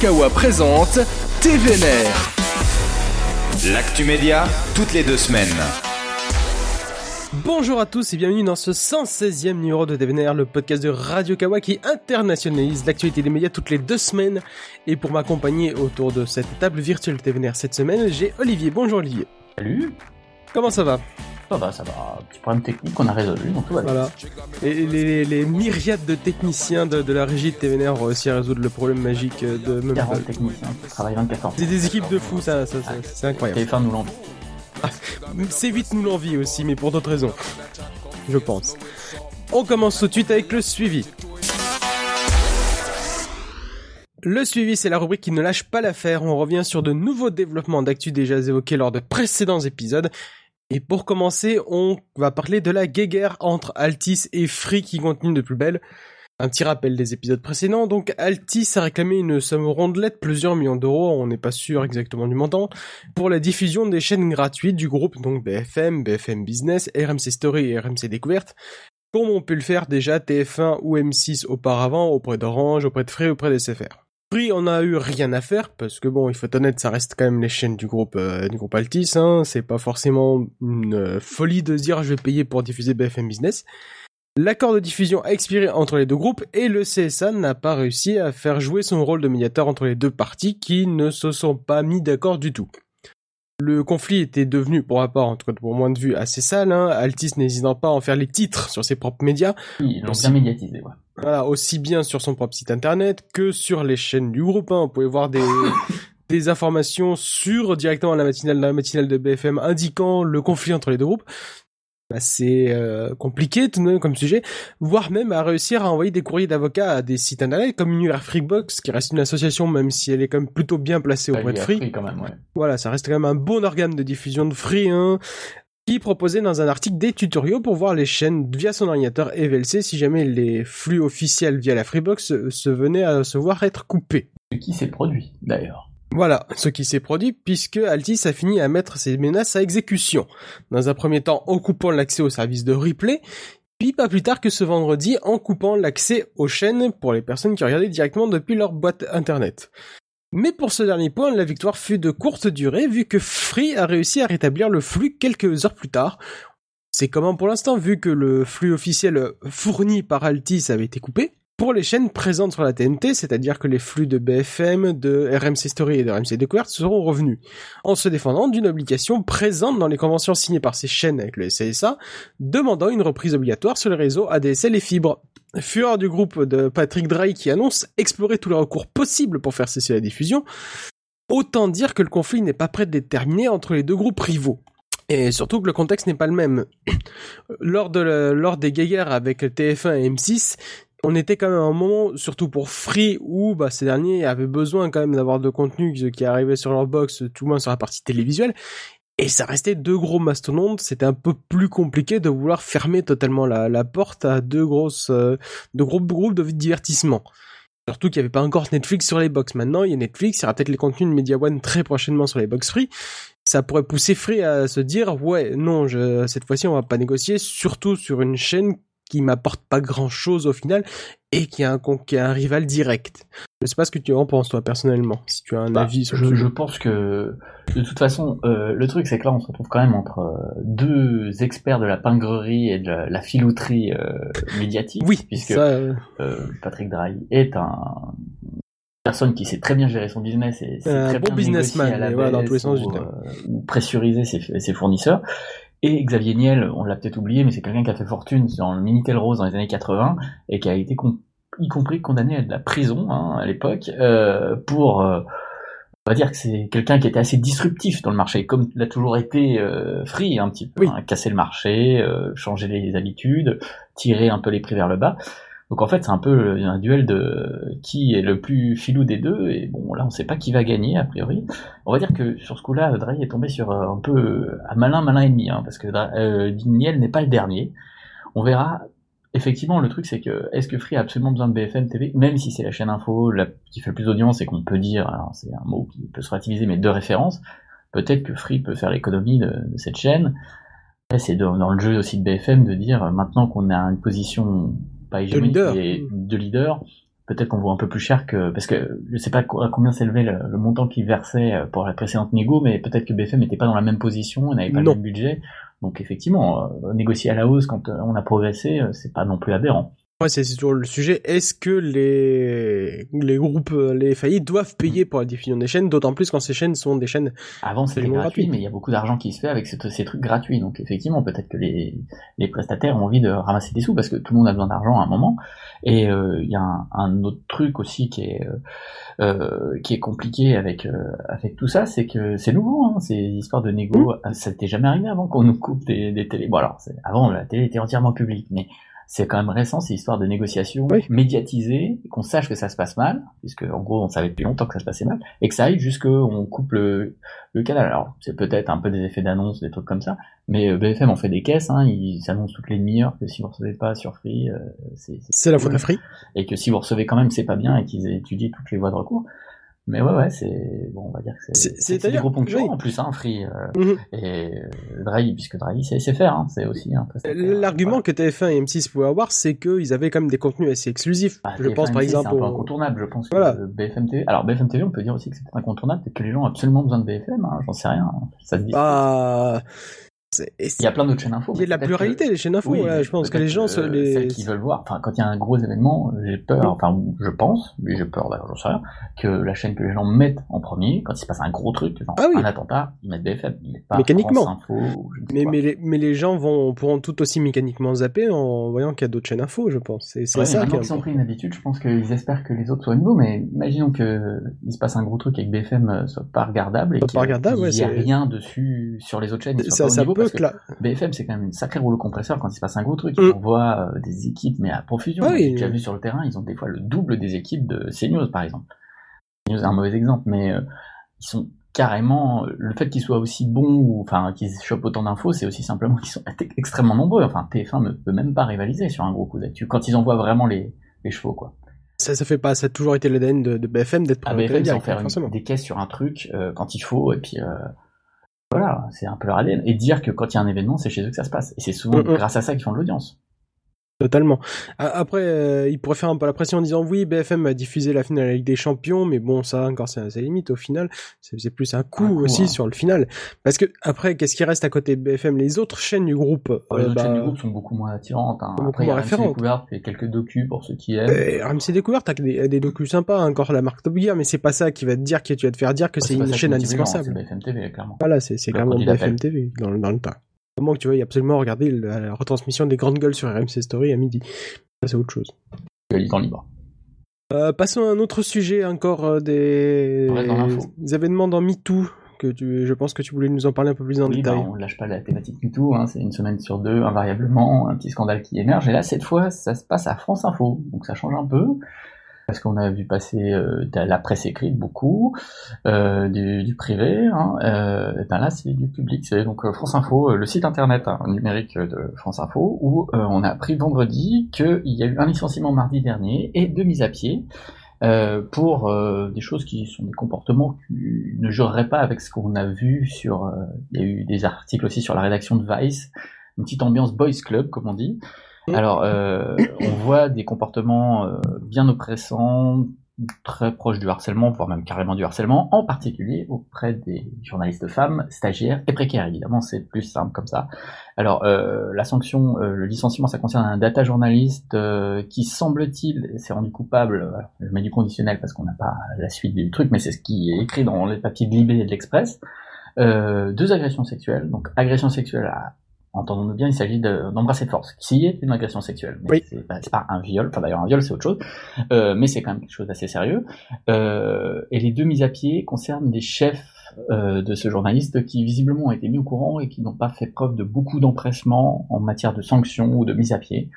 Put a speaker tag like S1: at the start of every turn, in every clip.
S1: 2,
S2: 1.
S3: Radio Kawa présente TVNR.
S4: L'actu média, toutes les deux semaines.
S1: Bonjour à tous et bienvenue dans ce 116e numéro de TVNR, le podcast de Radio Kawa qui internationalise l'actualité des médias toutes les deux semaines. Et pour m'accompagner autour de cette table virtuelle TVNR cette semaine, j'ai Olivier. Bonjour Olivier.
S5: Salut,
S1: Comment ça va?
S5: Ça va, ça va. Petit problème technique qu'on a résolu, donc tout va bien.
S1: Voilà. Et les, les myriades de techniciens de, de la régie de TVNR ont réussi à résoudre le problème magique de
S5: 40
S1: Mumble.
S5: techniciens qui travaillent 24 ans.
S1: C'est des équipes de fous, ça, ça, ça- c'est incroyable.
S5: TF1 nous l'envie.
S1: C'est vite nous l'envie aussi, mais pour d'autres raisons. Je pense. On commence tout de suite avec le suivi. Le suivi, c'est la rubrique qui ne lâche pas l'affaire. On revient sur de nouveaux développements d'actu déjà évoqués lors de précédents épisodes. Et pour commencer, on va parler de la guéguerre entre Altis et Free qui continue de plus belle. Un petit rappel des épisodes précédents. Donc, Altis a réclamé une somme rondelette, plusieurs millions d'euros, on n'est pas sûr exactement du montant, pour la diffusion des chaînes gratuites du groupe, donc BFM, BFM Business, RMC Story et RMC Découverte, comme on peut le faire déjà TF1 ou M6 auparavant, auprès d'Orange, auprès de Free, auprès des SFR. Free, on a eu rien à faire, parce que bon, il faut être honnête, ça reste quand même les chaînes du groupe, euh, du groupe Altis, hein, c'est pas forcément une euh, folie de se dire je vais payer pour diffuser BFM Business. L'accord de diffusion a expiré entre les deux groupes et le CSA n'a pas réussi à faire jouer son rôle de médiateur entre les deux parties qui ne se sont pas mis d'accord du tout. Le conflit était devenu, pour ma part, en tout cas pour moins de vue, assez sale, hein, Altis n'hésitant pas à en faire les titres sur ses propres médias,
S5: Ils l'ont bien médiatisé, ouais.
S1: Voilà, aussi bien sur son propre site internet que sur les chaînes du groupe. Hein. On pouvait voir des, des informations sur directement la matinale, la matinale de BFM indiquant le conflit entre les deux groupes. Bah, c'est euh, compliqué tout de même comme sujet, voire même à réussir à envoyer des courriers d'avocats à des sites internet comme Univers Freebox, qui reste une association même si elle est quand même plutôt bien placée auprès de Free.
S5: Free quand même, ouais.
S1: Voilà, ça reste quand même un bon organe de diffusion de Free, hein, qui proposait dans un article des tutoriaux pour voir les chaînes via son ordinateur et VLC si jamais les flux officiels via la Freebox se, se venaient à se voir être coupés.
S5: Ce qui s'est produit, d'ailleurs.
S1: Voilà ce qui s'est produit puisque Altis a fini à mettre ses menaces à exécution. Dans un premier temps en coupant l'accès au service de replay, puis pas plus tard que ce vendredi en coupant l'accès aux chaînes pour les personnes qui regardaient directement depuis leur boîte internet. Mais pour ce dernier point, la victoire fut de courte durée vu que Free a réussi à rétablir le flux quelques heures plus tard. C'est comment pour l'instant vu que le flux officiel fourni par Altis avait été coupé. Pour les chaînes présentes sur la TNT, c'est-à-dire que les flux de BFM, de RMC Story et de RMC Découverte seront revenus, en se défendant d'une obligation présente dans les conventions signées par ces chaînes avec le CSA, demandant une reprise obligatoire sur les réseaux ADSL et fibres. Fureur du groupe de Patrick Drahi qui annonce explorer tous les recours possibles pour faire cesser la diffusion, autant dire que le conflit n'est pas prêt d'être terminé entre les deux groupes rivaux. Et surtout que le contexte n'est pas le même. lors, de lors des guéguerres avec TF1 et M6, on était quand même à un moment, surtout pour Free, où bah, ces derniers avaient besoin quand même d'avoir de contenu qui arrivait sur leur box, tout le moins sur la partie télévisuelle. Et ça restait deux gros mastodontes, c'était un peu plus compliqué de vouloir fermer totalement la, porte à deux grosses, euh, de gros groupes de divertissement. Surtout qu'il n'y avait pas encore Netflix sur les box. Maintenant, il y a Netflix, il y aura peut-être les contenus de Media One très prochainement sur les box free. Ça pourrait pousser Free à se dire, ouais, non, cette fois-ci, on va pas négocier, surtout sur une chaîne qui m'apporte pas grand chose au final et qui a un, qui a un rival direct. Je sais pas ce que tu en penses, toi, personnellement, si tu as un
S5: Bah,
S1: avis sur
S5: je,
S1: le
S5: je
S1: sujet.
S5: pense que, de toute façon, euh, le truc, c'est que là, on se retrouve quand même entre euh, deux experts de la pingrerie et de la, la filouterie euh, médiatique.
S1: Oui,
S5: puisque
S1: ça,
S5: Patrick Drahi est un une personne qui sait très bien gérer son business et
S1: Un
S5: très
S1: bon
S5: bien
S1: businessman,
S5: à la
S1: voilà, dans tous les sens
S5: ou, ou pressuriser ses, ses fournisseurs. Et Xavier Niel, on l'a peut-être oublié, mais c'est quelqu'un qui a fait fortune dans le Minitel Rose dans les années 80 et qui a été y compris condamné à de la prison hein, à l'époque euh, pour euh, on va dire que c'est quelqu'un qui était assez disruptif dans le marché, comme l'a toujours été euh, Free un petit peu,
S1: Oui.
S5: hein, casser le marché, euh, changer les habitudes, tirer un peu les prix vers le bas. Donc en fait c'est un peu un duel de qui est le plus filou des deux et bon là on sait pas qui va gagner a priori. On va dire que sur ce coup-là Drey est tombé sur euh, un peu euh, un malin malin ennemi hein, parce que euh, Niel n'est pas le dernier. On verra. Effectivement, le truc c'est que est-ce que Free a absolument besoin de BFM TV, même si c'est la chaîne info qui fait le plus d'audience et qu'on peut dire, alors c'est un mot qui peut se relativiser, mais de référence. peut-être que Free peut faire l'économie de, cette chaîne. C'est dans, dans le jeu aussi de BFM de dire euh, maintenant qu'on a une position pas hégémonique
S1: leader.
S5: mais de leader, peut-être qu'on vaut un peu plus cher que parce que je sais pas à combien s'élevait le, le montant qu'ils versaient euh, pour la précédente négo, mais peut-être que BFM n'était pas dans la même position, n'avait pas
S1: Non.
S5: le même budget. Donc effectivement, euh, négocier à la hausse quand euh, on a progressé, c'est pas non plus aberrant.
S1: Ouais, c'est toujours le sujet. Est-ce que les, les groupes, euh, les faillis doivent payer pour la diffusion des chaînes, d'autant plus quand ces chaînes sont des chaînes
S5: Avant c'était gratuit, mais il y a beaucoup d'argent qui se fait avec ces, ces trucs gratuits. Donc effectivement, peut-être que les, les prestataires ont envie de ramasser des sous parce que tout le monde a besoin d'argent à un moment. Et euh, il y a un, un autre truc aussi qui est euh, euh, qui est compliqué avec euh, avec tout ça, c'est que c'est nouveau. Hein, ces histoires de négo,
S1: Mmh.
S5: ça n'était jamais arrivé avant qu'on nous coupe des, des télés. Bon alors, avant la télé était entièrement publique, mais c'est quand même récent ces histoires de négociations
S1: Oui.
S5: médiatisées, qu'on sache que ça se passe mal, puisque en gros on savait depuis longtemps que ça se passait mal, et que ça aille jusqu'on coupe le, le canal. Alors c'est peut-être un peu des effets d'annonce, des trucs comme ça, mais euh, BFM en fait des caisses, hein, ils s'annoncent toutes les demi-heures que si vous recevez pas sur Free, euh, c'est
S1: la faute à Free.
S5: et que si vous recevez quand même c'est pas bien et qu'ils étudié toutes les voies de recours. Mais ouais ouais c'est bon on va dire que
S1: C'est- d'ailleurs-
S5: gros
S1: oui.
S5: en plus hein Free euh,
S1: Mhm.
S5: et euh, Drahi puisque Drahi c'est SFR hein, c'est aussi prestataire.
S1: L'argument que TF1 et M6 pouvaient avoir, c'est qu'ils avaient quand même des contenus assez exclusifs.
S5: Bah,
S1: je
S5: TF1,
S1: pense par
S5: M6,
S1: exemple
S5: c'est un peu incontournable, je pense
S1: Voilà.
S5: que BFM TV. Alors BFM TV, on peut dire aussi que c'est peut-être incontournable, peut-être que les gens ont absolument besoin de BFM, hein, j'en sais rien. Ça se dit.
S1: Bah,
S5: Il y a plein d'autres chaînes info.
S1: il y a de la pluralité
S5: que-
S1: des chaînes info.
S5: Oui, mais
S1: je pense que les gens se les.
S5: celles qui veulent voir. Enfin, quand il y a un gros événement, j'ai peur. Enfin, je pense, mais j'ai peur d'ailleurs, j'en sais rien, que la chaîne que les gens mettent en premier, quand il se passe un gros truc, genre
S1: Ah oui.
S5: un attentat, ils mettent BFM, ils mettent pas
S1: Mécaniquement.
S5: France Info ou je ne sais
S1: Mais,
S5: quoi.
S1: mais, les, mais les gens vont pourront tout aussi mécaniquement zapper en voyant qu'il y a d'autres chaînes info, je pense. C'est
S5: Ouais,
S1: ça
S5: maintenant qu'ils ont pris une habitude, je pense qu'ils espèrent que les autres soient au niveau, mais imaginons que il se passe un gros truc et que BFM euh, soit pas regardable et qu'il
S1: regardable,
S5: qu'il
S1: ouais,
S5: a rien dessus sur les autres chaînes,
S1: Ça,
S5: que BFM c'est quand même une sacrée rouleau compresseur quand il se passe un gros truc.
S1: Mm.
S5: Ils envoient euh, des équipes mais à profusion.
S1: Ah oui.
S5: J'ai déjà vu sur le terrain, ils ont des fois le double des équipes de CNews par exemple. CNews est un mauvais exemple, mais euh, ils sont carrément le fait qu'ils soient aussi bons ou enfin qu'ils chopent autant d'infos, c'est aussi simplement qu'ils sont extrêmement nombreux. Enfin TF1 ne peut même pas rivaliser sur un gros coup d'actu quand ils envoient vraiment les, les chevaux quoi.
S1: Ça, ça fait pas, ça a toujours été l'ADN de, de BFM d'être
S5: Ah, BFM, en
S1: direct,
S5: faire une- des caisses sur un truc euh, quand il faut, et puis euh, voilà, c'est un peu leur ADN. Et dire que quand il y a un événement, c'est chez eux que ça se passe. Et c'est souvent
S1: Mm, mm.
S5: grâce à ça qu'ils font de l'audience.
S1: Totalement. A- Après, euh, il pourrait faire un peu la pression en disant oui, BFM a diffusé la finale de la Ligue des Champions, mais bon, ça encore, c'est limite au final. C'est plus un coup,
S5: Un coup,
S1: aussi
S5: hein.
S1: sur le final. Parce que après, qu'est-ce qui reste à côté de BFM Les autres chaînes du groupe.
S5: les
S1: euh,
S5: autres
S1: bah,
S5: chaînes du groupe sont beaucoup moins attirantes. Hein.
S1: beaucoup
S5: Après, il y a
S1: moins
S5: RMC
S1: référentes.
S5: Découverte, il y a quelques docus pour ceux qui aiment.
S1: euh, RMC Découverte, que des, des docus sympas, hein, encore la marque Top Gear, mais c'est pas ça qui va te dire, que tu vas te faire dire que c'est une chaîne indispensable.
S5: C'est BFM TV, clairement.
S1: Voilà, c'est clairement BFM. TV dans le tas. Comment que tu vois, absolument regarder la, retransmission des grandes gueules sur RMC Story à midi? Ça, c'est autre chose.
S5: Le en libre.
S1: Euh, passons à un autre sujet encore euh, des... Événements dans MeToo que tu, je pense que tu voulais nous en parler un peu plus en
S5: Oui, bah,
S1: détail.
S5: on lâche pas la thématique du tout, hein. c'est une semaine sur deux, invariablement, un petit scandale qui émerge. Et là, cette fois, ça se passe à France Info, donc ça change un peu. Parce qu'on a vu passer euh, de la presse écrite beaucoup, euh, du, du privé, hein, euh, et ben là c'est du public, c'est donc euh, France Info, euh, le site internet hein, numérique de France Info, où euh, on a appris vendredi qu'il y a eu un licenciement mardi dernier et deux mises à pied euh, pour euh, des choses qui sont des comportements qui ne jureraient pas avec ce qu'on a vu sur. euh, il y a eu des articles aussi sur la rédaction de Vice, une petite ambiance boys club comme on dit. Alors, euh, on voit des comportements euh, bien oppressants, très proches du harcèlement, voire même carrément du harcèlement, en particulier auprès des journalistes femmes, stagiaires et précaires. Évidemment, c'est plus simple comme ça. Alors, euh, la sanction, euh, le licenciement, ça concerne un data journaliste euh, qui, semble-t-il, s'est rendu coupable, je mets du conditionnel parce qu'on n'a pas la suite du truc, mais c'est ce qui est écrit dans les papiers de Libé et de l'Express, euh, deux agressions sexuelles, donc agression sexuelle à entendons-nous bien, il s'agit de- d'embrasser de force, qui est une agression sexuelle. Mais
S1: Oui.
S5: c'est pas, un viol, enfin d'ailleurs un viol c'est autre chose, euh, mais c'est quand même quelque chose d'assez sérieux. Euh, et les deux mises à pied concernent des chefs euh, de ce journaliste qui visiblement ont été mis au courant et qui n'ont pas fait preuve de beaucoup d'empressement en matière de sanctions ou de mise à pied.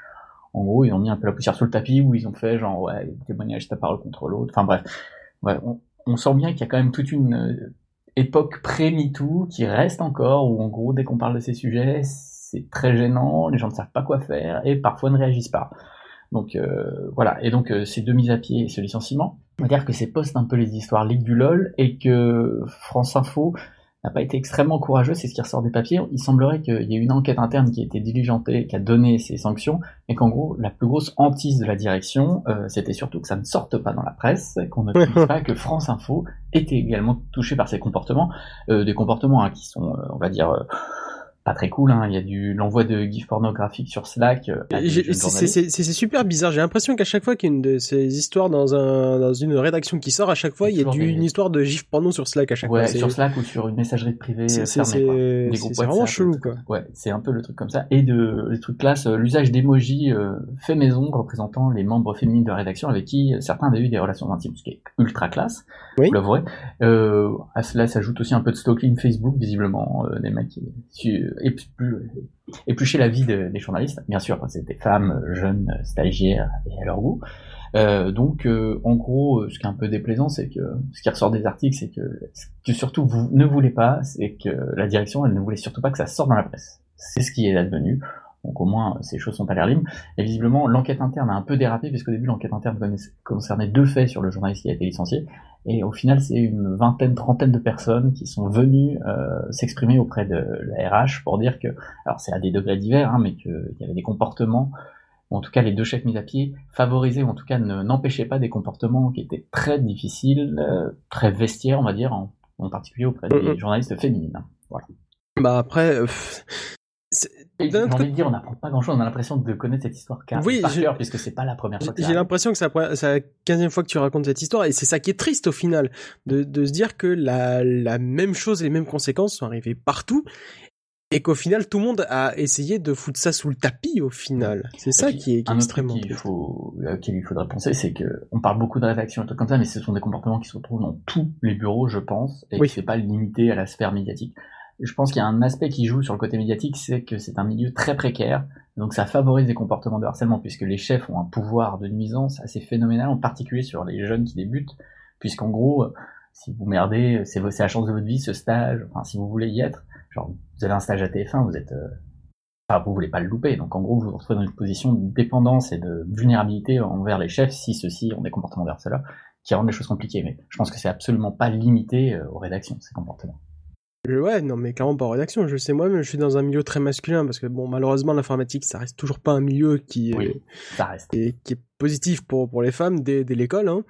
S5: En gros, ils ont mis un peu la poussière sous le tapis ou ils ont fait genre ouais, témoignage ta parole contre l'autre. Enfin bref, ouais, on, on sent bien qu'il y a quand même toute une euh, époque pré-MeToo qui reste encore, où en gros, dès qu'on parle de ces sujets, c'est très gênant, les gens ne savent pas quoi faire et parfois ne réagissent pas. Donc euh, voilà, et donc euh, ces deux mises à pied et ce licenciement, on va dire que c'est post un peu les histoires Ligue du LOL et que France Info n'a pas été extrêmement courageux, c'est ce qui ressort des papiers. Il semblerait qu'il y ait une enquête interne qui a été diligentée, qui a donné ces sanctions, et qu'en gros, la plus grosse hantise de la direction, euh, c'était surtout que ça ne sorte pas dans la presse, qu'on ne dise pas que France Info était également touché par ces comportements, euh, des comportements hein, qui sont, euh, on va dire, euh, pas très cool. Hein. Il y a du l'envoi de gifs pornographiques sur Slack. euh,
S1: C'est super bizarre. J'ai l'impression qu'à chaque fois qu'il y a une de ces histoires dans un dans une rédaction qui sort, à chaque fois il y a
S5: Toujours
S1: du,
S5: des-
S1: une histoire de gif porno sur Slack à chaque
S5: Ouais,
S1: fois.
S5: Sur Slack ou sur une messagerie privée
S1: c'est- vraiment chelou quoi.
S5: Ouais, c'est un peu le truc comme ça. Et de les trucs classe, euh, l'usage d'emojis euh, fait maison représentant les membres féminines de rédaction avec qui certains avaient eu des relations intimes, ce qui est ultra classe,
S1: Oui.
S5: vous l'avouerez. Euh, à cela s'ajoute aussi un peu de stalking Facebook, visiblement, euh, des mecs qui qui, éplu- épluchaient la vie de- des journalistes. Bien sûr, c'est des femmes jeunes, stagiaires et à leur goût. Euh, donc, euh, en gros, euh, ce qui est un peu déplaisant, c'est que ce qui ressort des articles, c'est que ce que surtout vous ne voulez pas, c'est que la direction, elle ne voulait surtout pas que ça sorte dans la presse. C'est ce qui est advenu. Donc au moins, ces choses sont à l'air libre. Et visiblement, l'enquête interne a un peu dérapé, puisqu'au début, l'enquête interne concernait deux faits sur le journaliste qui a été licencié. Et au final, c'est une vingtaine, trentaine de personnes qui sont venues euh, s'exprimer auprès de la RH pour dire que, alors c'est à des degrés divers, hein, mais qu'il y avait des comportements ou en tout cas les deux chefs mis à pied, favorisaient ou en tout cas ne- n'empêchaient pas des comportements qui étaient très difficiles, euh, très vestiaires, on va dire, en, en particulier auprès des journalistes féminines. Voilà.
S1: Bah après, euh,
S5: j'ai envie de dire, on n'apprend pas grand-chose, on a l'impression de connaître cette histoire car
S1: Oui,
S5: par cœur, puisque c'est pas la première fois
S1: J'ai l'impression que c'est la, quinzième fois que tu racontes cette histoire et c'est ça qui est triste au final, de, de se dire que la, la même chose et les mêmes conséquences sont arrivées partout et qu'au final tout le monde a essayé de foutre ça sous le tapis au final. C'est ça
S5: puis,
S1: qui est, qui est extrêmement
S5: qu'il
S1: triste.
S5: faut, euh, auquel il faudrait penser, c'est que on parle beaucoup de rédaction et trucs comme ça, mais ce sont des comportements qui se retrouvent dans tous les bureaux, je pense, et
S1: Oui.
S5: c'est pas limité à la sphère médiatique. Je pense qu'il y a un aspect qui joue sur le côté médiatique, c'est que c'est un milieu très précaire, donc ça favorise des comportements de harcèlement, puisque les chefs ont un pouvoir de nuisance assez phénoménal, en particulier sur les jeunes qui débutent, puisqu'en gros, euh, si vous merdez, c'est la chance de votre vie, ce stage, enfin, si vous voulez y être, genre, vous avez un stage à TF1, vous êtes, euh, Enfin, vous voulez pas le louper, donc en gros vous vous retrouvez dans une position de dépendance et de vulnérabilité envers les chefs si ceux-ci ont des comportements de harceleurs qui rendent les choses compliquées. Mais je pense que c'est absolument pas limité euh, aux rédactions ces comportements.
S1: Je- Ouais, non, mais clairement pas en rédaction. Je sais moi-même, je suis dans un milieu très masculin parce que bon, malheureusement, l'informatique, ça reste toujours pas un milieu qui est,
S5: Oui, ça reste.
S1: qui est, qui est positif pour, pour les femmes dès, dès l'école. Hein.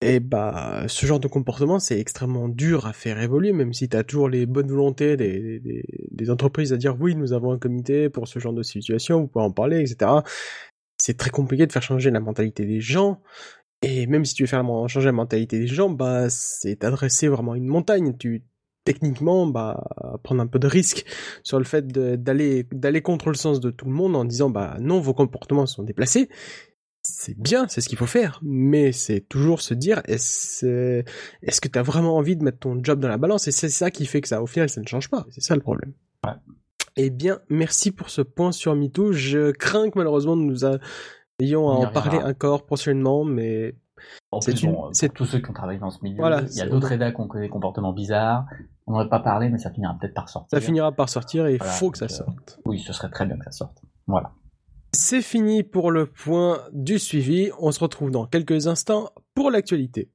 S1: Et bah, ce genre de comportement, c'est extrêmement dur à faire évoluer, même si t'as toujours les bonnes volontés des, des, des entreprises à dire oui, nous avons un comité pour ce genre de situation, vous pouvez en parler, etc. C'est très compliqué de faire changer la mentalité des gens. Et même si tu veux faire changer la mentalité des gens, bah, c'est adresser vraiment une montagne. Tu, techniquement, bah, prendre un peu de risque sur le fait d'aller, d'aller contre le sens de tout le monde en disant, bah, non, vos comportements sont déplacés. C'est bien, c'est ce qu'il faut faire, mais c'est toujours se dire, est-ce, est-ce que t'as vraiment envie de mettre ton job dans la balance? Et c'est ça qui fait que ça, au final, ça ne change pas. C'est ça le problème.
S5: Ouais.
S1: Eh bien, merci pour ce point sur MeToo. Je crains que malheureusement nous ayons à en parler encore prochainement, mais C'est
S5: plus,
S1: une-
S5: bon, euh, tous ceux qui ont travaillé dans ce milieu,
S1: Voilà,
S5: il y a d'autres rédacs qui ont des comportements bizarres. On n'aurait pas parlé, mais ça finira peut-être par sortir.
S1: ça finira par sortir et il
S5: Voilà,
S1: faut que ça
S5: euh,
S1: sorte.
S5: Oui, ce serait très bien que ça sorte. Voilà.
S1: C'est fini pour le point du suivi. On se retrouve dans quelques instants pour l'actualité.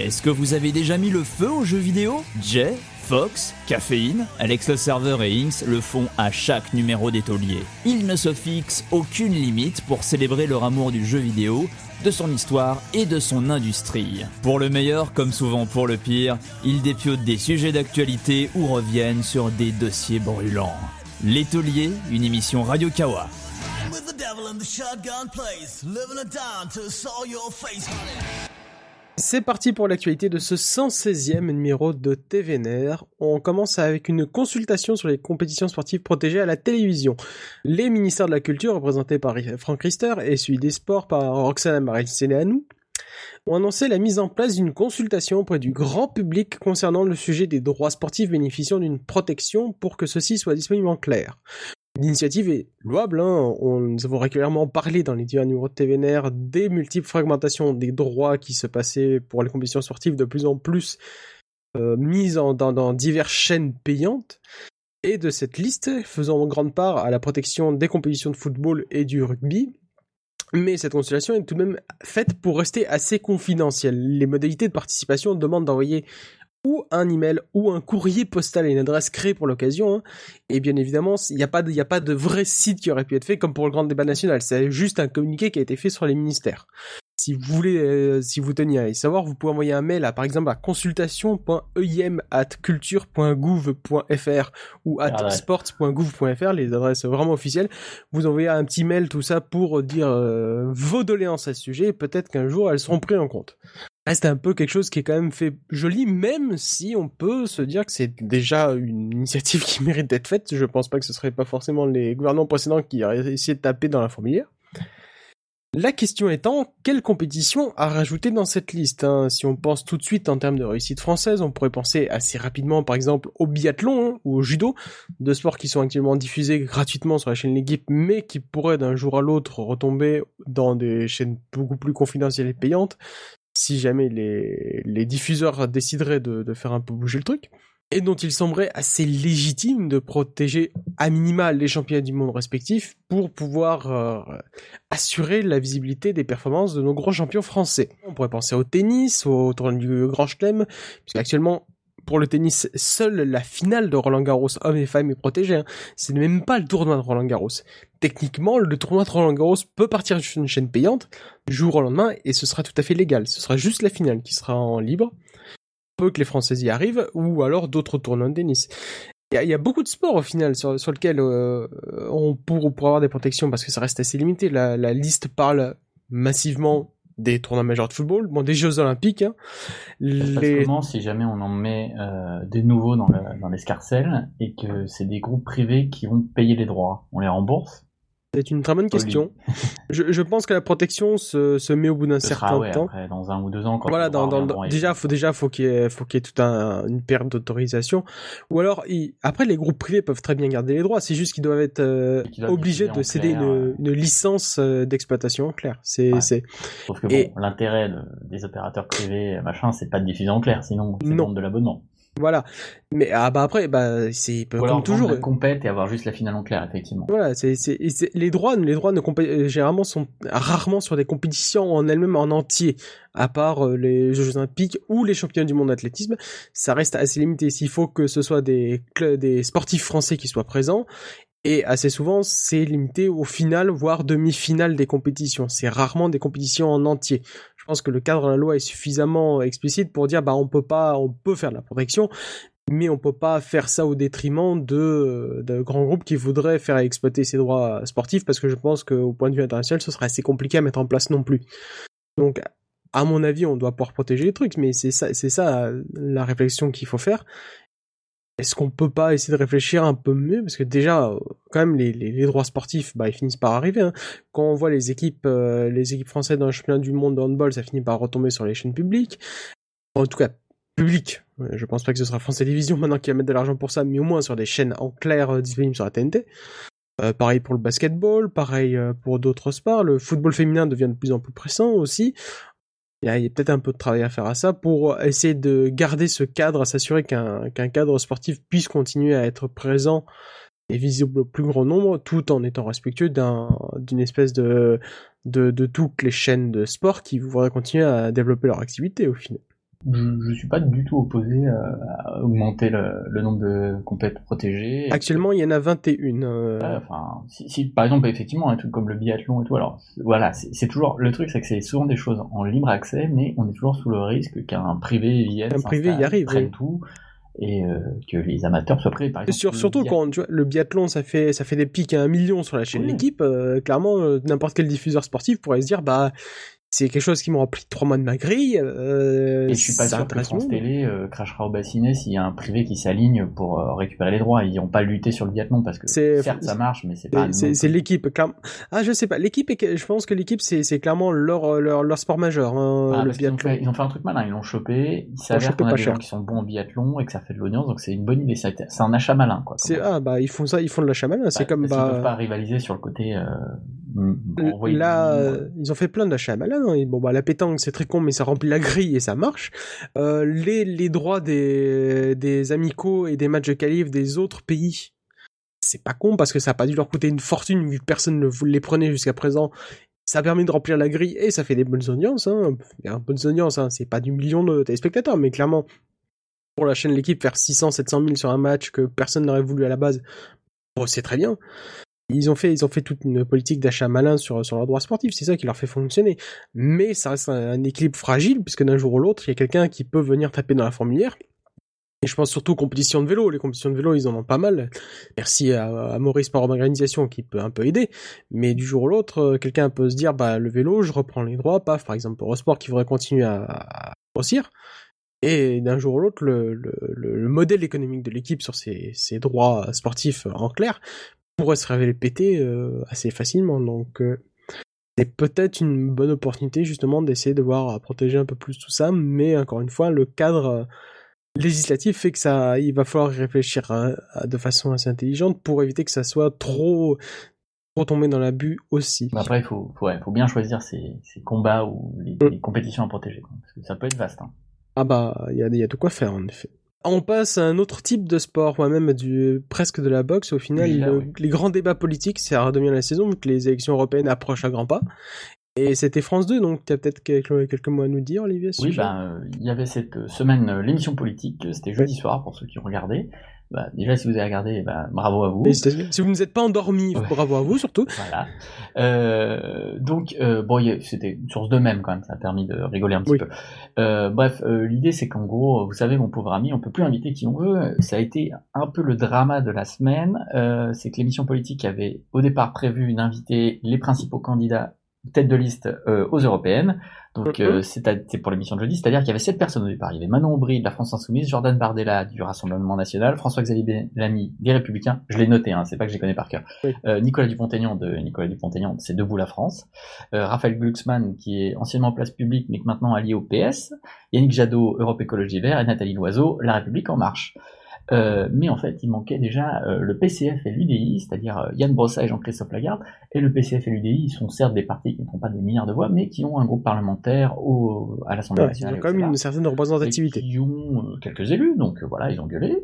S6: Est-ce que vous avez déjà mis le feu aux jeux vidéo? Jay, Fox, Caféine, Alex le serveur et Inks le font à chaque numéro des tauliers. Ils ne se fixent aucune limite pour célébrer leur amour du jeu vidéo, de son histoire et de son industrie. Pour le meilleur comme souvent pour le pire, ils dépiotent des sujets d'actualité ou reviennent sur des dossiers brûlants. Les tauliers, une émission Radio Kawa.
S1: C'est parti pour l'actualité de ce 116e numéro de TVNR. On commence avec une consultation sur les compétitions sportives protégées à la télévision. Les ministères de la Culture, représentés par Franck Rister, et celui des Sports par Roxana Maricelianou, ont annoncé la mise en place d'une consultation auprès du grand public concernant le sujet des droits sportifs bénéficiant d'une protection pour que ceci soit disponible en clair. L'initiative est louable, hein. On, nous avons régulièrement parlé dans les divers numéros de TVNR des multiples fragmentations des droits qui se passaient pour les compétitions sportives de plus en plus euh, mises dans, dans diverses chaînes payantes, et de cette liste faisant grande part à la protection des compétitions de football et du rugby. Mais cette consultation est tout de même faite pour rester assez confidentielle. Les modalités de participation demandent d'envoyer ou un email ou un courrier postal et une adresse créée pour l'occasion. hein. Et bien évidemment, il n'y a pas de, il y a pas de vrai site qui aurait pu être fait comme pour le grand débat national. C'est juste un communiqué qui a été fait sur les ministères. Si vous voulez, euh, si vous teniez à y savoir, vous pouvez envoyer un mail à, par exemple, à consultation.eim@culture.gouv.fr ou at
S5: Ah ouais.
S1: sports.gouv.fr, les adresses vraiment officielles. Vous envoyez un petit mail, tout ça, pour dire euh, vos doléances à ce sujet. et Peut-être qu'un jour, elles seront prises en compte. Reste un peu quelque chose qui est quand même fait joli, même si on peut se dire que c'est déjà une initiative qui mérite d'être faite. Je pense pas que ce serait pas forcément les gouvernements précédents qui auraient essayé de taper dans la fourmilière. La question étant, quelle compétition à rajouter dans cette liste hein? Si on pense tout de suite en termes de réussite française, on pourrait penser assez rapidement par exemple au biathlon hein, ou au judo, deux sports qui sont actuellement diffusés gratuitement sur la chaîne L'équipe, mais qui pourraient d'un jour à l'autre retomber dans des chaînes beaucoup plus confidentielles et payantes, si jamais les, les diffuseurs décideraient de, de faire un peu bouger le truc et dont il semblerait assez légitime de protéger à minima les championnats du monde respectifs pour pouvoir euh, assurer la visibilité des performances de nos gros champions français. On pourrait penser au tennis, au tournoi du Grand Chelem, puisqu'actuellement, pour le tennis, seule la finale de Roland Garros, hommes et femmes, est protégée. hein. C'est même pas le tournoi de Roland Garros. Techniquement, le tournoi de Roland Garros peut partir sur une chaîne payante jour au lendemain et ce sera tout à fait légal. Ce sera juste la finale qui sera en libre peu que les Français y arrivent, ou alors d'autres tournois de tennis. Il y, a, beaucoup de sports au final sur, sur lesquels euh, on pour, pour avoir des protections parce que ça reste assez limité. La liste parle massivement des tournois majeurs de football, bon des Jeux Olympiques. Hein. Les...
S5: comment si jamais on en met euh, des nouveaux dans le- dans l'escarcelle et que c'est des groupes privés qui vont payer les droits On les rembourse
S1: C'est une très bonne question. Je, je pense que la protection se, se met au bout d'un
S5: Ce
S1: certain
S5: sera ouais,
S1: temps.
S5: après, dans un ou deux ans. Quand
S1: voilà, dans, dans, déjà, faut déjà faut qu'il y ait, faut qu'il y ait toute un, une période d'autorisation. Ou alors, il- après, les groupes privés peuvent très bien garder les droits. C'est juste qu'ils doivent être euh,
S5: doivent
S1: obligés de céder
S5: clair,
S1: une, licence euh, d'exploitation en clair. C'est,
S5: Ouais.
S1: c'est,
S5: Sauf que bon, l'intérêt de- des opérateurs privés, machin, c'est pas de diffuser en clair, sinon c'est de l'abonnement.
S1: Voilà. Mais ah bah après, bah c'est
S5: Ou
S1: comme toujours.
S5: la compète et avoir juste la finale en clair, effectivement.
S1: Voilà, c'est, les droits, les droits ne compé- généralement sont rarement sur des compétitions en elles-mêmes en entier, à part euh, les Jeux Olympiques ou les Championnats du monde d'athlétisme. Ça reste assez limité. S'il faut que ce soit des des sportifs français qui soient présents, et assez souvent c'est limité au final, voire demi-finale des compétitions. C'est rarement des compétitions en entier. Pense que le cadre de la loi est suffisamment explicite pour dire bah on peut pas, on peut faire de la protection, mais on peut pas faire ça au détriment de, de grands groupes qui voudraient faire exploiter ces droits sportifs parce que je pense qu'au point de vue international, ce serait assez compliqué à mettre en place non plus. Donc, à mon avis, on doit pouvoir protéger les trucs, mais c'est ça, c'est ça la réflexion qu'il faut faire. Est-ce qu'on peut pas essayer de réfléchir un peu mieux? Parce que déjà, euh, quand même, les, droits sportifs, bah, ils finissent par arriver. hein. Quand on voit les équipes, euh, les équipes françaises dans le championnat du monde de handball, ça finit par retomber sur les chaînes publiques. En tout cas, public. Ouais, Je pense pas que ce sera France Télévisions maintenant qui va mettre de l'argent pour ça, mais au moins sur des chaînes en clair euh, disponibles sur la TNT. Euh, pareil pour le basketball, pareil euh, pour d'autres sports. Le football féminin devient de plus en plus pressant aussi. Il y a, peut-être un peu de travail à faire à ça pour essayer de garder ce cadre, à s'assurer qu'un cadre sportif puisse continuer à être présent et visible au plus grand nombre, tout en étant respectueux d'un d'une espèce de, de de toutes les chaînes de sport qui voudraient continuer à développer leur activité au final.
S5: Je, je suis pas du tout opposé euh, à augmenter le, le nombre de compètes protégées.
S1: Actuellement, il y en a 21. euh,
S5: enfin, si, si, par exemple, effectivement, un truc comme le biathlon et tout, alors voilà, c'est toujours le truc, c'est que c'est souvent des choses en libre accès, mais on est toujours sous le risque qu'un privé vienne,
S1: Un privé y arrive,
S5: prenne
S1: oui.
S5: tout et euh, que les amateurs soient prêts. Par exemple,
S1: Sur- surtout quand tu vois, le biathlon, ça fait ça fait des pics à un million sur la chaîne
S5: Oui.
S1: L'équipe. euh, clairement, euh, n'importe quel diffuseur sportif pourrait se dire, bah, c'est quelque chose qui me remplit trois mois de ma grille. Euh,
S5: Et je suis pas sûr que France. Télé euh, crachera au bassinet s'il y a un privé qui s'aligne pour euh, récupérer les droits. Ils n'ont pas lutté sur le biathlon parce que certes ça marche, mais c'est pas.
S1: C'est- l'équipe, clairement. Ah, je sais pas. L'équipe, je pense que l'équipe, c'est clairement leur, leur leur sport majeur, hein,
S5: Ah,
S1: le
S5: ont, fait, ils ont fait un truc malin, ils l'ont chopé, il s'avère
S1: chopé
S5: qu'on a des
S1: cher.
S5: gens qui sont bons au biathlon et que ça fait de l'audience, donc c'est une bonne idée, c'est un achat malin quoi.
S1: Ah bah ils font ça, ils font de la chamane. C'est
S5: Ouais,
S1: comme
S5: parce qu'ils peuvent pas
S1: bah
S5: rivaliser sur le côté euh,
S1: là,
S5: du-
S1: euh, ils ont fait plein d'achats malins. hein. Bon bah la pétanque c'est très con, mais ça remplit la grille et ça marche. Euh, les les droits des des amicaux et des matchs de qualif des autres pays, c'est pas con parce que ça a pas dû leur coûter une fortune vu que personne ne les prenait jusqu'à présent. Ça permet de remplir la grille et ça fait des bonnes audiences. Hein. Bonnes audiences, hein. c'est pas du million de téléspectateurs, mais clairement pour la chaîne l'équipe faire 600 700 000 sur un match que personne n'aurait voulu à la base bon, c'est très bien ils ont fait toute une politique d'achat malin sur leurs droits sportifs c'est ça qui leur fait fonctionner mais ça reste un, équilibre fragile puisque d'un jour ou l'autre il y a quelqu'un qui peut venir taper dans la fourmilière et je pense surtout aux compétitions de vélo. Les compétitions de vélo, ils en ont pas mal. Merci à, Maurice par organisation qui peut un peu aider. Mais du jour au l'autre, euh, quelqu'un peut se dire, bah, le vélo, je reprends les droits, paf, par exemple, Eurosport qui voudrait continuer à, grossir. Et d'un jour ou l'autre, le modèle économique de l'équipe sur ses, ses droits sportifs en clair pourrait se révéler pété euh, assez facilement. Donc, euh, c'est peut-être une bonne opportunité justement d'essayer de voir à protéger un peu plus tout ça. Mais encore une fois, le cadre euh, législatif fait que ça, il va falloir réfléchir à- à- de façon assez intelligente pour éviter que ça soit trop, trop tombé dans l'abus aussi.
S5: Après, il faut, faut, ouais, faut bien choisir ses, ses combats ou les,
S1: Mm.
S5: les compétitions à protéger. Parce que ça peut être vaste. Hein.
S1: Ah bah, il y a, il y a de quoi faire en effet. On passe à un autre type de sport, moi-même du presque de la boxe. Au final,
S5: Oui, là,
S1: le-
S5: oui.
S1: les grands débats politiques, ça redevient la saison vu que les élections européennes approchent à grands pas. Et c'était France 2, donc tu as peut-être quelques, quelques mots à nous dire, Olivier.
S5: Oui, ben, euh, il y avait cette euh, semaine euh, l'émission politique, c'était jeudi soir pour ceux qui ont regardé. Bah, déjà, si vous avez regardé, bah, bravo à vous.
S1: Si vous ne vous êtes pas endormi,
S5: Ouais.
S1: bravo à vous surtout.
S5: Voilà. Euh, donc, euh, bon, c'était une source de même quand même, ça a permis de rigoler un petit
S1: Oui.
S5: peu. Euh, bref, euh, l'idée c'est qu'en gros, vous savez, mon pauvre ami, on peut plus inviter qui on veut. Ça a été un peu le drama de la semaine. Euh, c'est que l'émission politique avait au départ prévu d'inviter les principaux candidats tête de liste euh, aux européennes. Donc
S1: Mhm.
S5: euh, c'est pour l'émission de jeudi, c'est-à-dire qu'il y avait sept personnes au départ. Il y avait Manon Aubry de la France Insoumise, Jordan Bardella du Rassemblement National, François-Xavier Bellamy des Républicains. Je l'ai noté, hein, c'est pas que je les connais par cœur.
S1: Oui.
S5: Euh, Nicolas Dupont-Aignan de Nicolas Dupont-Aignan, c'est Debout la France. Raphaël Glucksmann qui est anciennement place publique mais qui maintenant allié au PS. Yannick Jadot, Europe Écologie Vert et Nathalie Loiseau, La République en marche. Euh, mais en fait, il manquait déjà euh, le PCF et l'UDI, c'est-à-dire euh, Yann Brossa et Jean-Christophe Lagarde. Et le PCF et l'UDI, ils sont certes des partis qui ne font pas des milliards de voix, mais qui ont un groupe parlementaire au, à l'Assemblée
S1: Ouais,
S5: nationale.
S1: a quand même une certaine représentativité.
S5: qui ont euh, quelques élus, donc voilà, ils ont gueulé.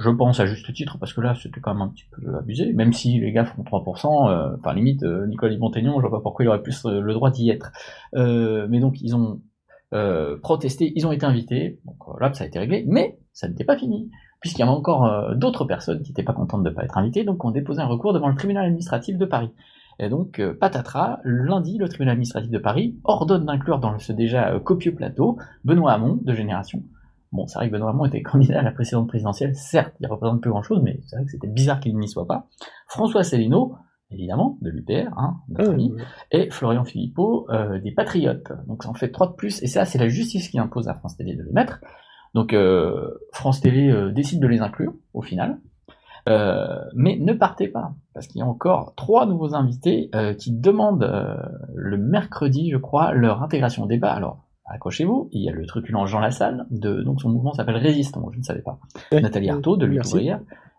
S5: Je pense à juste titre, parce que là, c'était quand même un petit peu abusé, même si les gars font 3%, euh, enfin limite, euh, Nicolas Dupont-Aignan, je vois pas pourquoi il aurait plus le droit d'y être. Euh, mais donc, ils ont euh, protesté, ils ont été invités, donc là, ça a été réglé, mais ça n'était pas fini, puisqu'il y avait encore euh, d'autres personnes qui n'étaient pas contentes de ne pas être invitées, donc ont déposé un recours devant le tribunal administratif de Paris. Et donc, euh, patatras, lundi, le tribunal administratif de Paris ordonne d'inclure dans ce déjà euh, copieux plateau Benoît Hamon, de Génération. Bon, c'est vrai que Benoît Hamon était candidat à la précédente présidentielle, certes, il représente plus grand-chose, mais c'est vrai que c'était bizarre qu'il n'y soit pas. François Célineau, évidemment, de l'UPR, hein, notre
S1: Ah,
S5: ami, et Florian Philippot, euh, des Patriotes. Donc ça en fait trois de plus, et ça, c'est la justice qui impose à France Télé de les mettre. Donc euh, France Télé euh, décide de les inclure, au final. Euh, mais ne partez pas, parce qu'il y a encore trois nouveaux invités euh, qui demandent euh, le mercredi, je crois, leur intégration au débat. Alors, accrochez-vous, il y a le truculent Jean Lassalle, de, donc son mouvement s'appelle Résistons, je ne savais pas.
S1: Ouais.
S5: Nathalie Arthaud, de et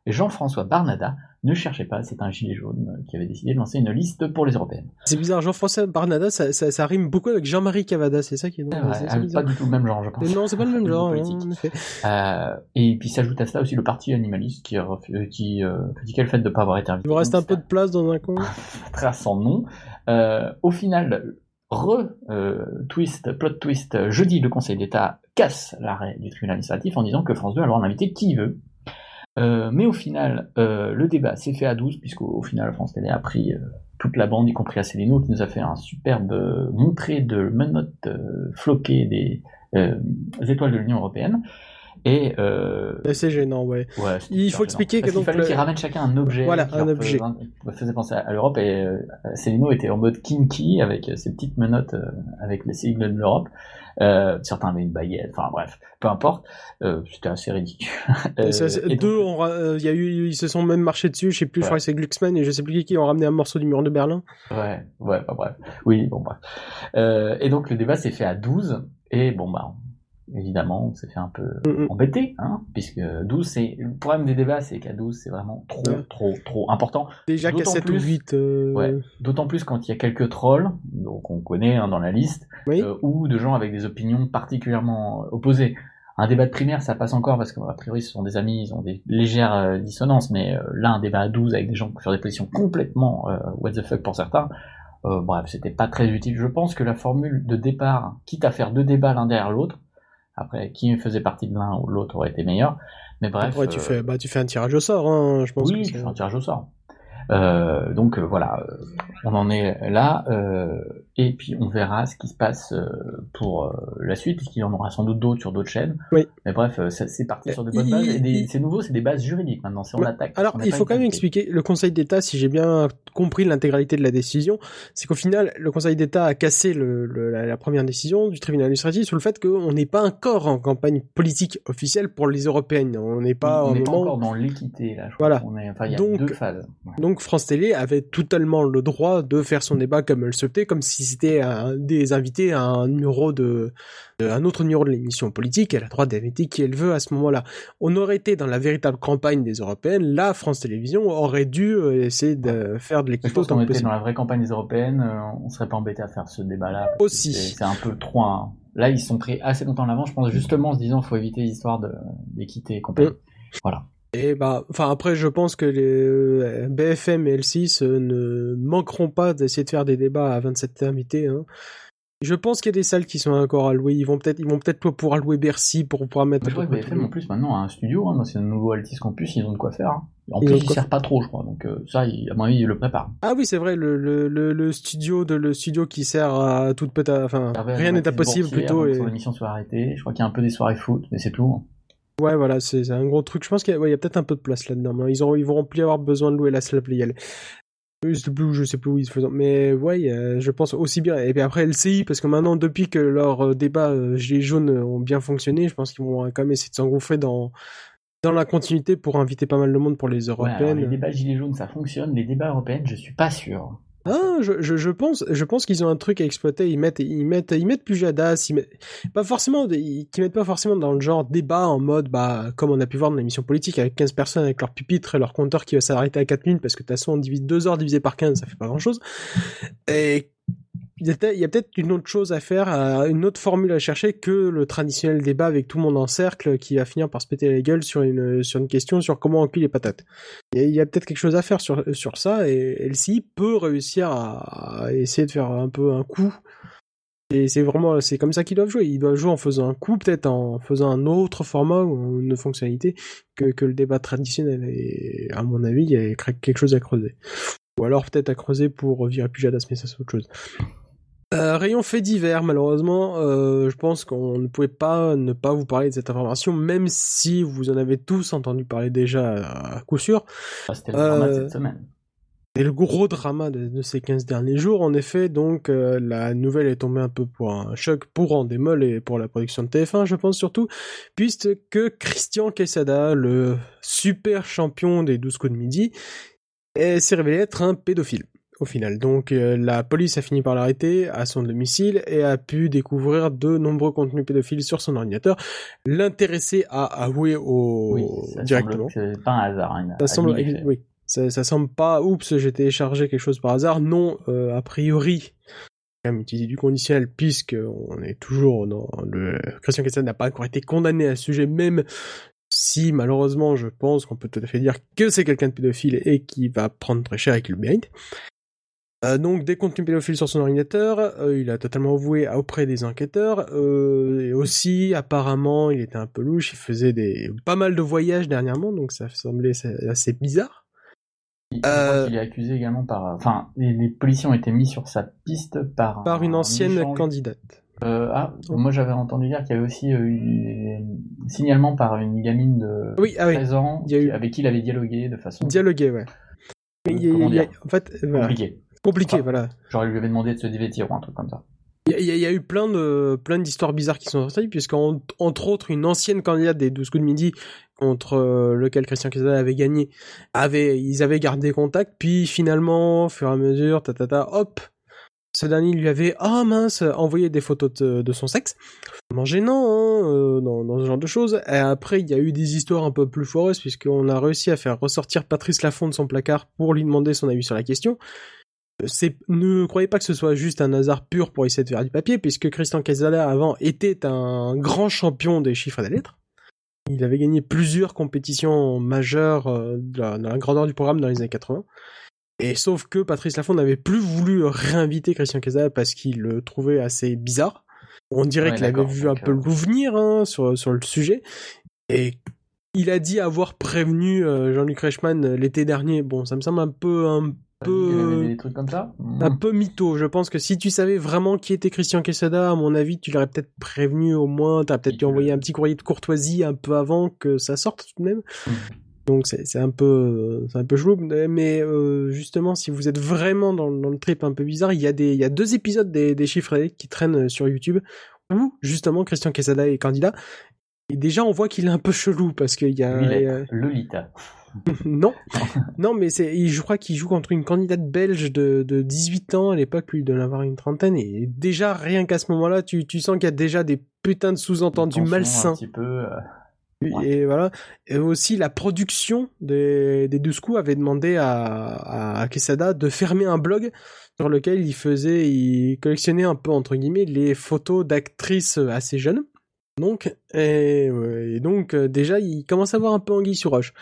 S5: Jean-François Barnada, ne cherchez pas, c'est un gilet jaune euh, qui avait décidé de lancer une liste pour les européennes.
S1: C'est bizarre, Jean-François Barnada, ça, ça, ça rime beaucoup avec Jean-Marie Cavada, c'est ça qui est drôle.
S5: Ouais,
S1: c'est-
S5: pas du tout le même genre, je pense.
S1: Non, c'est pas le même genre, en effet.
S5: Euh, et puis s'ajoute à cela aussi le parti animaliste qui, euh, qui euh, critiquait le fait de ne pas avoir été invité.
S1: Il vous reste un peu de place dans un coin.
S5: très sans nom. Euh, au final, re euh, twist, plot twist, jeudi, le Conseil d'État casse l'arrêt du tribunal administratif en disant que France 2 a le droit d'inviter qui veut. Euh, mais au final, euh, le débat s'est fait à 12, puisqu'au au final, France Télé a pris euh, toute la bande, y compris Asselineau, qui nous a fait un superbe montré de menottes floquées des, étoiles de l'Union Européenne. Et
S1: C'est gênant, ouais. Il faut
S5: gênant.
S1: expliquer que
S5: Parce
S1: donc
S5: fallait
S1: le-
S5: qu'ils ramènent chacun un objet.
S1: Voilà,
S5: qui
S1: un objet.
S5: faisait- faisait penser à l'Europe et Céline était en mode kinky avec ses petites menottes avec les sigles de l'Europe. Euh, certains avaient une baguette, enfin bref, peu importe. Euh, C'était assez ridicule. Euh, et donc-
S1: deux, ont ra- euh, il y a eu, ils se sont même marchés dessus, je sais plus, je crois que c'est Glucksmann et je sais plus qui qui ont ramené un morceau du mur de Berlin.
S5: Ouais, ouais, bah, bref. Oui, bon, bref. Euh, et donc, le débat s'est fait à 12, et bon, bah, évidemment, on s'est fait un peu
S1: Mm, mm.
S5: embêter, hein, puisque 12, c'est, le problème des débats, c'est qu'à 12, c'est vraiment trop,
S1: Ouais.
S5: trop, trop important.
S1: Déjà qu'à
S5: D'autant
S1: 7 ou
S5: plus-
S1: 8. euh,
S5: Ouais. D'autant plus quand il y a quelques trolls, donc on connaît hein, dans la liste,
S1: Oui.
S5: euh, ou de gens avec des opinions particulièrement opposées. Un débat de primaire, ça passe encore parce qu'a priori ce sont des amis, ils ont des légères euh, dissonances, mais là un débat à 12 avec des gens sur des positions complètement what the fuck pour certains, bref, c'était pas très utile. Je pense que la formule de départ, quitte à faire deux débats l'un derrière l'autre, Après, qui faisait partie de l'un ou l'autre aurait été meilleur. Mais bref.
S1: Ouais, tu
S5: euh,
S1: fais, bah, tu fais un tirage au sort, hein, je pense.
S5: oui, fais un tirage au sort. Euh, donc euh, voilà, euh, on en est là, et puis on verra ce qui se passe euh, pour euh, la suite, puisqu'il y en aura sans doute d'autres sur d'autres chaînes.
S1: Oui.
S5: Mais bref, euh, c'est parti sur de bonnes
S1: Il-
S5: bases, c'est nouveau, c'est des bases juridiques maintenant, si on attaque.
S1: Alors,
S5: on
S1: il faut quand même expliquer, le Conseil d'État, si j'ai bien compris l'intégralité de la décision, c'est qu'au final, le Conseil d'État a cassé le, le- la, la première décision du tribunal administratif sur le fait qu'on n'est pas encore en campagne politique officielle pour les européennes. On n'est pas
S5: on
S1: moment...
S5: encore dans l'équité, là. Je
S1: Voilà.
S5: crois qu'on est- Enfin, il y a
S1: Donc-
S5: deux phases. Ouais.
S1: Donc France Télé avait totalement le droit de faire son débat comme elle souhaitait, comme si c'était un, des invités à un numéro de, de- un autre numéro de l'émission politique. Elle a le droit d'inviter qui elle veut à ce moment-là. On aurait été dans la véritable campagne des européennes. Là, France Télévisions aurait dû euh, essayer de faire de
S5: pense
S1: autant possible.
S5: dans la vraie campagne des européennes, euh, on serait pas embêté à faire ce débat-là.
S1: Aussi.
S5: C'est un peu trop un... Là, ils sont pris assez longtemps en avant, je pense, justement en se disant, faut éviter l'histoire d'équité et compagnie.
S1: Mm.
S5: Voilà.
S1: Et bah, enfin après, je pense que les euh, BFM et L6 euh, ne manqueront pas d'essayer de faire des débats à 27 invités. Hein. Je pense qu'il y a des salles qui sont encore allouées. Ils vont peut-être, ils vont peut-être pouvoir louer Bercy pour pouvoir mettre.
S5: Je crois que BFM, en plus, maintenant, a un studio, hein, dans ce nouveau Altis Campus, ils ont de quoi faire. hein. En
S1: Ils
S5: plus, ils
S1: quoi
S5: servent pas trop, je crois. Donc, euh, ça, à mon avis, ils le préparent.
S1: Ah oui, c'est vrai, le, le, le, le studio de le studio qui sert à toute peut enfin rien n'est impossible plutôt. Et...
S5: Son émission soit arrêtée. Je crois qu'il y a un peu des soirées foot, mais c'est tout.
S1: Ouais, voilà, c'est un gros truc. Je pense qu'il y a, ouais, peut-être un peu de place là-dedans. mais Ils auront, ils vont plus avoir besoin de louer la salle Playel. Je sais plus, où- je sais plus où ils se font. Mais ouais, euh, je pense aussi bien. Et puis après LCI, parce que maintenant, depuis que leurs euh, débats euh, Gilets jaunes ont bien fonctionné, je pense qu'ils vont quand même essayer de s'engouffrer dans dans la continuité pour inviter pas mal de monde pour les
S5: Ouais,
S1: européennes.
S5: les débats Gilets jaunes, ça fonctionne. Les débats européens, je suis pas sûr.
S1: Ah, je, je, je pense, je pense qu'ils ont un truc à exploiter. Ils mettent, ils mettent, ils mettent Pujadas, ils mettent, pas forcément, ils, mettent pas forcément dans le genre débat en mode, bah, comme on a pu voir dans l'émission politique avec 15 personnes avec leur pupitre et leur compteur qui va s'arrêter à 4 minutes parce que de toute façon, on divise 2 heures divisé par 15, ça fait pas grand chose. Et, il y a peut-être- une autre chose à faire, une autre formule à chercher que le traditionnel débat avec tout le monde en cercle qui va finir par se péter la gueule sur une, question sur comment on cuit les patates. Il y a, peut-être quelque chose à faire sur, ça et LCI peut réussir à, à essayer de faire un peu un coup. Et c'est vraiment, c'est comme ça qu'ils doivent jouer. Ils doivent jouer en faisant un coup, peut-être en faisant un autre format ou une fonctionnalité que, que le débat traditionnel. Et à mon avis, il y a quelque chose à creuser. Ou alors peut-être à creuser pour virer Pujadas, mais ça c'est autre chose. Euh, rayon fait divers, malheureusement, euh, je pense qu'on ne pouvait pas ne pas vous parler de cette information, même si vous en avez tous entendu parler déjà à coup sûr.
S5: Enfin, C'était le drama de
S1: Euh,
S5: cette semaine.
S1: Et le gros drama de, de ces 15 derniers jours, en effet, donc euh, la nouvelle est tombée un peu pour un choc pour Endemol et pour la production de TF1, je pense surtout, puisque Christian Quesada, le super champion des 12 coups de midi, est- s'est révélé être un pédophile. Au final, donc euh, la police a fini par l'arrêter à son domicile et a pu découvrir de nombreux contenus pédophiles sur son ordinateur. L'intéressé a avoué au
S5: Oui, ça
S1: directement.
S5: c'est pas un hasard. hein,
S1: Ça semble, oui, ça, ça semble pas. Oups, j'ai téléchargé quelque chose par hasard. Non, euh, a priori, quand même utiliser du conditionnel puisque on est toujours dans le. Christian Quesada n'a pas encore été condamné à ce sujet, même si malheureusement, je pense qu'on peut tout à fait dire que c'est quelqu'un de pédophile et qui va prendre très cher et qui le mérite. Euh, donc des contenus pédophiles sur son ordinateur, euh, il a totalement avoué auprès des enquêteurs, euh, et aussi apparemment il était un peu louche, il faisait des pas mal de voyages dernièrement, donc ça semblait assez, bizarre.
S5: Il,
S1: Euh,
S5: est accusé également par. Enfin, les, les policiers ont été mis sur sa piste par.
S1: Par une
S5: un
S1: ancienne
S5: échange-
S1: candidate.
S5: Euh, ah, moi j'avais entendu dire qu'il y avait aussi eu un signalement par une gamine de
S1: Oui, ah oui,
S5: 13 ans
S1: il y a eu-
S5: avec qui il avait dialogué de façon
S1: dialoguer, ouais. Il il en fait, voilà,
S5: compliquée.
S1: Compliqué, voilà.
S5: Genre, il lui avait demandé de se dévêtir ou un truc comme ça.
S1: Il y, a- y y eu plein de plein d'histoires bizarres qui sont sorties, puisqu'en entre autres une ancienne candidate des 12 coups de midi contre euh, lequel Christian Quesada avait gagné, avait ils avaient gardé contact, puis finalement, au fur et à mesure, ta ta ta, hop, ce dernier lui avait ah mince envoyé des photos de, de son sexe, vraiment gênant hein, euh, dans, dans ce genre de choses. Et après, il y a eu des histoires un peu plus foireuses puisqu'on a réussi à faire ressortir Patrice Lafont de son placard pour lui demander son avis sur la question ne croyez pas que ce soit juste un hasard pur pour essayer de faire du papier, puisque Christian Quesada avant était un grand champion des chiffres et des lettres. Il avait gagné plusieurs compétitions majeures euh, dans la grandeur du programme dans les années 80. Et sauf que Patrice Lafont n'avait plus voulu réinviter Christian Quesada parce qu'il le trouvait assez bizarre. On dirait
S5: Ouais,
S1: qu'il avait vu un peu
S5: euh,
S1: l'ouvenir hein, sur, sur le sujet. Et il a dit avoir prévenu euh, Jean-Luc Reichmann euh, l'été dernier. Bon, ça me semble un peu un
S5: T'as dit qu'il y avait
S1: peu
S5: des trucs comme ça?
S1: un peu mytho. Je pense que si tu savais vraiment qui était Christian Quesada, à mon avis, tu l'aurais peut-être prévenu au moins. T'as peut-être dû envoyer un petit courrier de courtoisie un peu avant que ça sorte tout de même.
S5: Mhm.
S1: Donc c'est un peu c'est un peu chelou. Mais euh, justement, si vous êtes vraiment dans, dans le trip un peu bizarre, il y a des il y a deux épisodes des, des chiffres qui traînent sur YouTube où justement Christian Quesada est candidat. Et déjà, on voit qu'il est un peu chelou parce qu'il y a
S5: il est
S1: euh,
S5: Lolita.
S1: non, non, mais c'est, je crois qu'il joue contre une candidate belge de, de 18 ans à l'époque, lui, il doit en avoir une trentaine, et déjà, rien qu'à ce moment-là, tu, tu sens qu'il y a déjà des putains de sous-entendus malsains.
S5: Un petit peu. euh,
S1: Et voilà. Et aussi, la production des, des 12 coups avait demandé à, à Quesada de fermer un blog sur lequel il faisait, il collectionnait un peu, entre guillemets, les photos d'actrices assez jeunes. Donc, et donc, euh, déjà, il commence à avoir un peu anguille sur roche.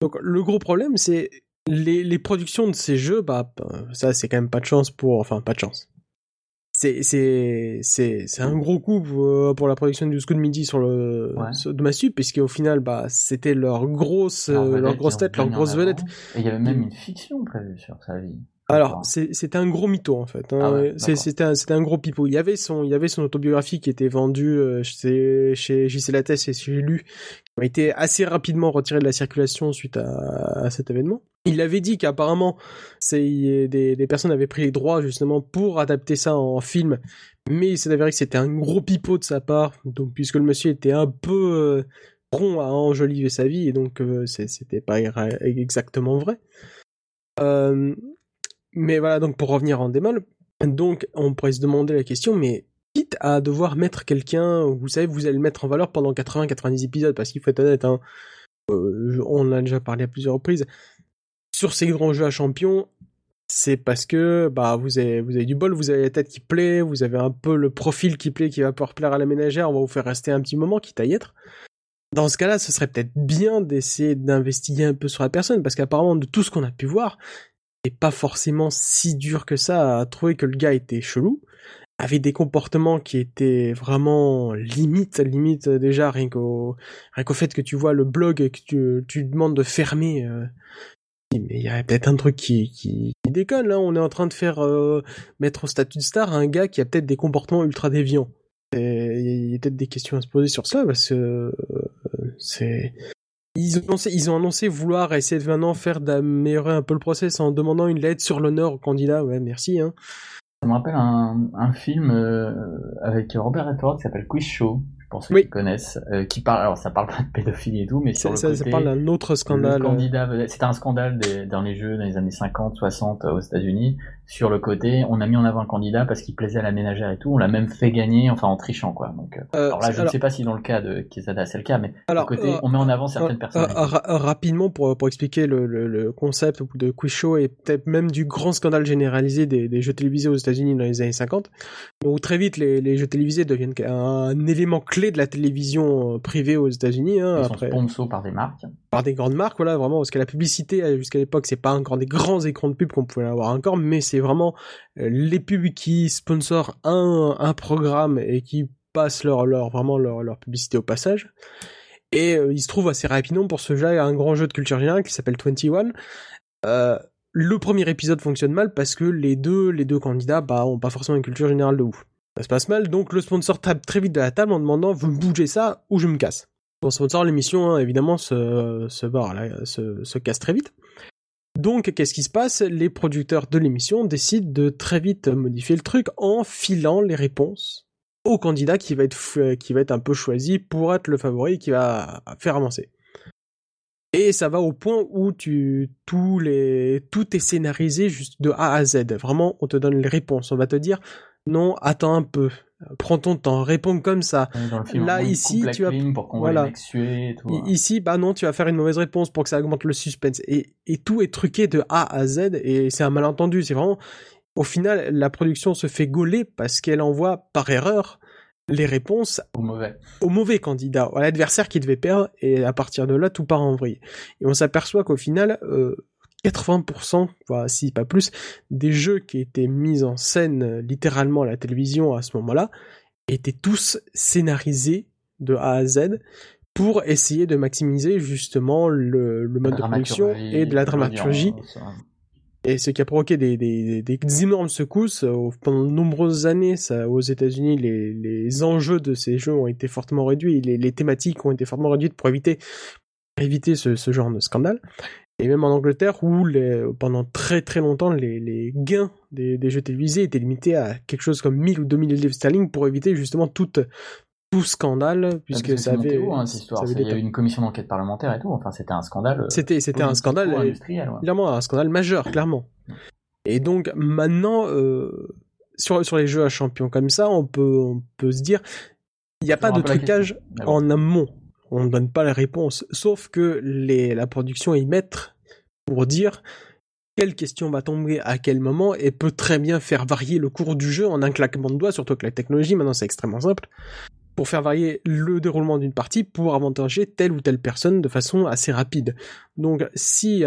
S1: Donc, le gros problème, c'est les, les productions de ces jeux, bah, ça, c'est quand même pas de chance pour, enfin, pas de chance. C'est, c'est, c'est, c'est un gros coup pour, pour la production du Scoot Midi sur le,
S5: Ouais.
S1: sur- de Massu, puisqu'au final, bah, c'était leur grosse,
S5: leur
S1: euh, leur grosse tête, leur grosse vedette.
S5: Et il y avait même une fiction prévue sur sa vie.
S1: Alors, c'était un gros mytho en fait. hein.
S5: Ah ouais,
S1: c'était un, gros pipeau. Il y avait son, il y avait son autobiographie qui était vendue euh, chez, chez JC Lattès et chez Lu, qui a été assez rapidement retirée de la circulation suite à, à cet événement. Il avait dit qu'apparemment, des, des personnes avaient pris les droits justement pour adapter ça en film, mais il s'est avéré que c'était un gros pipeau de sa part. Donc, puisque le monsieur était un peu euh, rond à enjoliver sa vie, et donc euh, c'était pas exactement vrai. Euh, mais voilà, donc pour revenir en démol, donc on pourrait se demander la question, mais quitte à devoir mettre quelqu'un, vous savez, vous allez le mettre en valeur pendant 80-90 épisodes, parce qu'il faut être honnête, hein, euh, on en a déjà parlé à plusieurs reprises, sur ces grands jeux à champions, c'est parce que bah vous avez vous avez du bol, vous avez la tête qui plaît, vous avez un peu le profil qui plaît, qui va pouvoir plaire à la ménagère, on va vous faire rester un petit moment, quitte à y être. Dans ce cas-là, ce serait peut-être bien d'essayer d'investiguer un peu sur la personne, parce qu'apparemment, de tout ce qu'on a pu voir, c'est pas forcément si dur que ça à trouver que le gars était chelou, avait des comportements qui étaient vraiment limite, limite euh, déjà rien qu'au rien qu'au fait que tu vois le blog et que tu, tu demandes de fermer. euh, mais il y a peut-être un truc qui, qui, déconne là. On est en train de faire euh, mettre au statut de star un gars qui a peut-être des comportements ultra déviants. Et Il y a peut-être des questions à se poser sur ça parce que c'est ils ont, annoncé, vouloir essayer de maintenant faire d'améliorer un peu le process en demandant une lettre sur l'honneur au candidat. Ouais, merci. Hein.
S5: Ça me rappelle un, un film euh, avec Robert Redford qui s'appelle Quiz Show, pour ceux
S1: Oui.
S5: qui connaissent, euh, qui parle, alors ça parle pas de pédophilie et tout, mais sur le
S1: ça,
S5: côté,
S1: ça parle d'un autre scandale.
S5: le vedette- c'était un scandale des, dans les jeux dans les années 50, 60 euh, aux États-Unis. Sur le côté, on a mis en avant un candidat parce qu'il plaisait à la ménagère et tout. On l'a même fait gagner, enfin en trichant quoi. Donc, euh,
S1: Euh,
S5: alors là, je
S1: alors-
S5: ne sais pas si dans le cas de Quesada c'est le cas, mais
S1: Alors,
S5: le côté,
S1: euh,
S5: on met en avant certaines
S1: Euh,
S5: personnes.
S1: euh, ra- rapidement pour, pour expliquer le, le, le concept de quiz show et peut-être même du grand scandale généralisé des, des jeux télévisés aux États-Unis dans les années 50, où très vite les, les jeux télévisés deviennent un, élément clé de la télévision euh, privée aux États-Unis. Hein,
S5: Ils
S1: après,
S5: par des marques.
S1: par des grandes marques, voilà, vraiment, parce que la publicité euh, jusqu'à l'époque, c'est pas encore des grands écrans de pub qu'on pouvait avoir encore, mais c'est vraiment euh, les pubs qui sponsorent un, un programme et qui passent leur, leur vraiment leur, leur publicité au passage. Et euh, il se trouve assez rapidement pour ce jeu un grand jeu de culture générale qui s'appelle 21. Euh, le premier épisode fonctionne mal parce que les deux, les deux candidats, bah, ont pas forcément une culture générale de ouf. Ça se passe mal, donc le sponsor tape très vite de la table en demandant vous bougez ça ou je me casse. Bon, sponsor, l'émission, hein, évidemment, se, barre, se, se casse très vite. Donc, qu'est-ce qui se passe? Les producteurs de l'émission décident de très vite modifier le truc en filant les réponses au candidat qui va être, qui va être un peu choisi pour être le favori qui va faire avancer. Et ça va au point où tu, les, tout est scénarisé juste de A à Z. Vraiment, on te donne les réponses. On va te dire, non, attends un peu. Prends ton temps, réponds comme ça.
S5: Film,
S1: Là, ici, tu as-
S5: clim pour
S1: voilà.
S5: les mecs suer et tout. hein.
S1: Ici, bah non, tu vas faire une mauvaise réponse pour que ça augmente le suspense. Et, et tout est truqué de A à Z et c'est un malentendu. C'est vraiment, au final, la production se fait gauler parce qu'elle envoie par erreur les réponses
S5: Au mauvais.
S1: au mauvais candidat, à l'adversaire qui devait perdre, et à partir de là, tout part en vrille. Et on s'aperçoit qu'au final, euh, 80%, voire si pas plus, des jeux qui étaient mis en scène euh, littéralement à la télévision à ce moment-là, étaient tous scénarisés de A à Z pour essayer de maximiser justement le, le mode de production et de la dramaturgie. Et ce qui a provoqué des, des, des, énormes secousses. Euh, Pendant de nombreuses années, ça, aux États-Unis, les, les enjeux de ces jeux ont été fortement réduits, les, les thématiques ont été fortement réduites pour éviter, éviter ce, ce genre de scandale. Et même en Angleterre, où les, pendant très très longtemps, les, les gains des, des jeux télévisés étaient limités à quelque chose comme 1000 ou 2000 livres sterling pour éviter justement toute, tout scandale, puisque ça avait...
S5: Haut, hein, cette histoire.
S1: ça avait
S5: Il y
S1: des
S5: a eu une commission d'enquête parlementaire et tout. Enfin, c'était un scandale. euh,
S1: C'était, c'était un scandale,
S5: industriel. ouais.
S1: clairement un scandale majeur, clairement. Et donc maintenant, euh, sur sur les jeux à champions comme ça, on peut on peut se dire, il n'y a pas de trucage
S5: bon.
S1: en amont. On ne donne pas les réponses, sauf que la production y mettre pour dire quelle question va tomber à quel moment et peut très bien faire varier le cours du jeu en un claquement de doigts, surtout que la technologie maintenant c'est extrêmement simple pour faire varier le déroulement d'une partie pour avantager telle ou telle personne de façon assez rapide. Donc si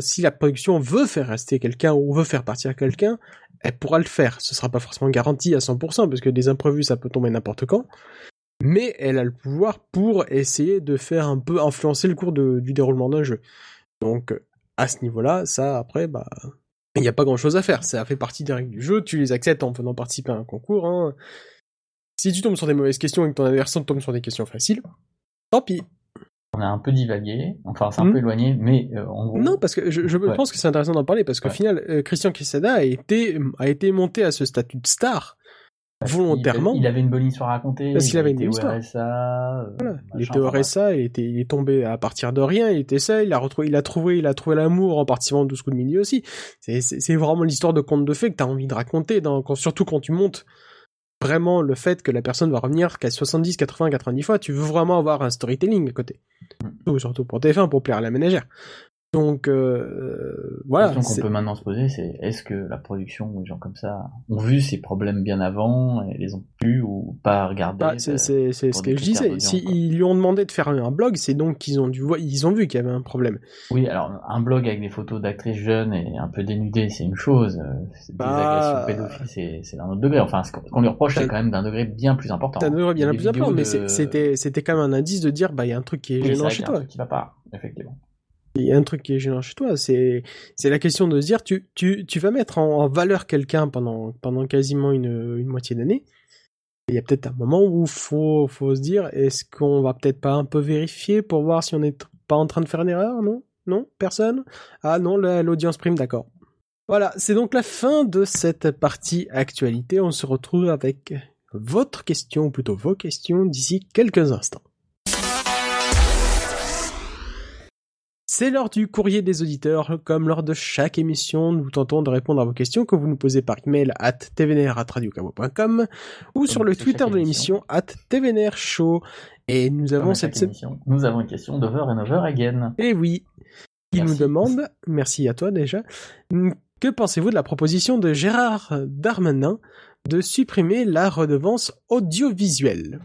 S1: si la production veut faire rester quelqu'un ou veut faire partir quelqu'un, elle pourra le faire. Ce sera pas forcément garanti à 100% parce que des imprévus ça peut tomber n'importe quand. Mais elle a le pouvoir pour essayer de faire un peu influencer le cours de- du déroulement d'un jeu. Donc à ce niveau-là, ça après bah il n'y a pas grand-chose à faire. Ça fait partie des règles du jeu. Tu les acceptes en venant participer à un concours. Hein. Si tu tombes sur des mauvaises questions et que ton adversaire tombe sur des questions faciles, tant pis.
S5: On a un peu divagué. Enfin, c'est un
S1: Hmm.
S5: peu éloigné, mais euh, en gros.
S1: Non, parce que je, je
S5: Ouais.
S1: pense que c'est intéressant d'en parler parce qu'au
S5: Ouais.
S1: final, euh, Christian Quesada a été, a été monté à ce statut de star volontairement.
S5: Il, avait une bonne histoire à raconter.
S1: Parce
S5: il
S1: qu'il avait
S5: était
S1: une histoire.
S5: RSA. euh,
S1: Il était au. RSA, il, était, il est tombé à partir de rien, il était seul, il a retrouvé, il a trouvé, il a trouvé l'amour en participant à 12 coups de midi aussi. C'est, vraiment l'histoire de conte de fées que t'as envie de raconter, dans, quand, surtout quand tu montes vraiment le fait que la personne va revenir qu'à 70, 80, 90 fois, tu veux vraiment avoir un storytelling à côté. Surtout, surtout pour TF1, pour plaire à la ménagère. Donc, euh, voilà.
S5: La question qu'on peut maintenant se poser, c'est est-ce que la production ou les gens comme ça ont vu ces problèmes bien avant et les ont pu ou pas regardé
S1: Bah, c'est
S5: euh,
S1: c'est- ce
S5: des
S1: que je disais. Si
S5: quoi.
S1: ils lui ont demandé de faire un blog, c'est donc qu'ils ont dû voir, ils ont vu qu'il y avait un problème.
S5: Oui, alors un blog avec des photos d'actrices jeunes et un peu dénudées, c'est une chose. euh, c'est- Des
S1: Bah,
S5: agressions pédophiles, c'est d'un autre degré. Enfin, ce qu'on lui reproche, c'est quand même d'un degré bien plus important. Hein.
S1: devrait bien plus
S5: des
S1: important, mais
S5: de-
S1: c'était c'était quand même un indice de dire bah il y a un truc qui est
S5: Oui,
S1: gênant chez
S5: qu'il y a un
S1: toi.
S5: truc qui va pas, effectivement.
S1: Il y a un truc qui est gênant chez toi. C'est la question de se dire tu tu vas mettre en, valeur quelqu'un pendant pendant quasiment une moitié d'année. Il y a peut-être un moment où faut faut se dire est-ce qu'on va peut-être pas un peu vérifier pour voir si on est pas en train de faire une erreur non? Non? Personne? Ah non la- l'audience prime d'accord. Voilà c'est donc la fin de cette partie actualité. On se retrouve avec votre question ou plutôt vos questions d'ici quelques instants C'est l'heure du courrier des auditeurs. Comme lors de chaque émission, nous tentons de répondre à vos questions que vous nous posez par email at tvnr.radiocabo.com ou sur le Twitter de l'émission at tvnrshow. Et nous avons cette
S5: émission, nous avons une question d'over and over again.
S1: Et oui, il
S5: Merci.
S1: nous demande, merci à toi déjà, que pensez-vous de la proposition de Gérard Darmanin de supprimer la redevance audiovisuelle?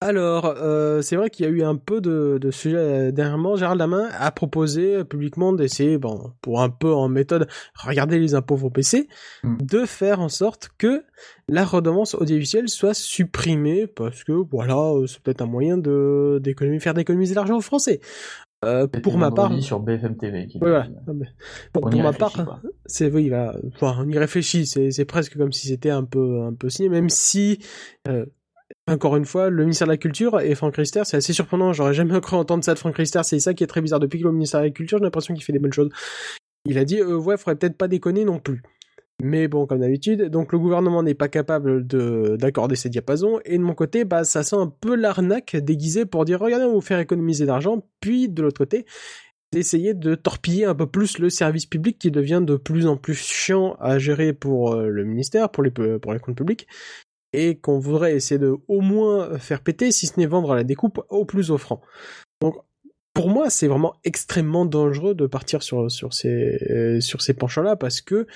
S1: Alors, euh, c'est vrai qu'il y a eu un peu de, de sujets euh, dernièrement. Gérald Darmanin a proposé euh, publiquement d'essayer, bon, pour un peu en méthode, regarder les impôts vont baisser,
S5: Mm.
S1: de faire en sorte que la redevance audiovisuelle soit supprimée parce que voilà, c'est peut-être un moyen de faire d'économiser l'argent aux Français. Euh, pour ma part,
S5: sur BFM TV. qui
S1: voilà. mais- Pour,
S5: On
S1: pour
S5: y
S1: ma
S5: réfléchit,
S1: part, c'est oui, voilà. Enfin, on y réfléchit. C'est c'est presque comme si c'était un peu un peu signé, même si euh, encore une fois, le ministère de la Culture et Franck Riester, c'est assez surprenant. J'aurais jamais cru entendre ça de Franck Riester. C'est ça qui est très bizarre. Depuis est au ministère de la Culture, j'ai l'impression qu'il fait des bonnes choses. Il a dit, euh, ouais, faudrait peut-être pas déconner non plus. Mais bon, comme d'habitude, donc le gouvernement n'est pas capable de d'accorder ces diapasons. Et de mon côté, bah ça sent un peu l'arnaque déguisée pour dire, regardez, on va vous faire économiser d'argent. Puis de l'autre côté, d'essayer de torpiller un peu plus le service public qui devient de plus en plus chiant à gérer pour euh, le ministère, pour les pour les comptes publics et qu'on voudrait essayer de au moins faire péter, si ce n'est vendre la découpe au plus offrant. Donc, pour moi, c'est vraiment extrêmement dangereux de partir sur, ces, euh, ces penchants-là parce que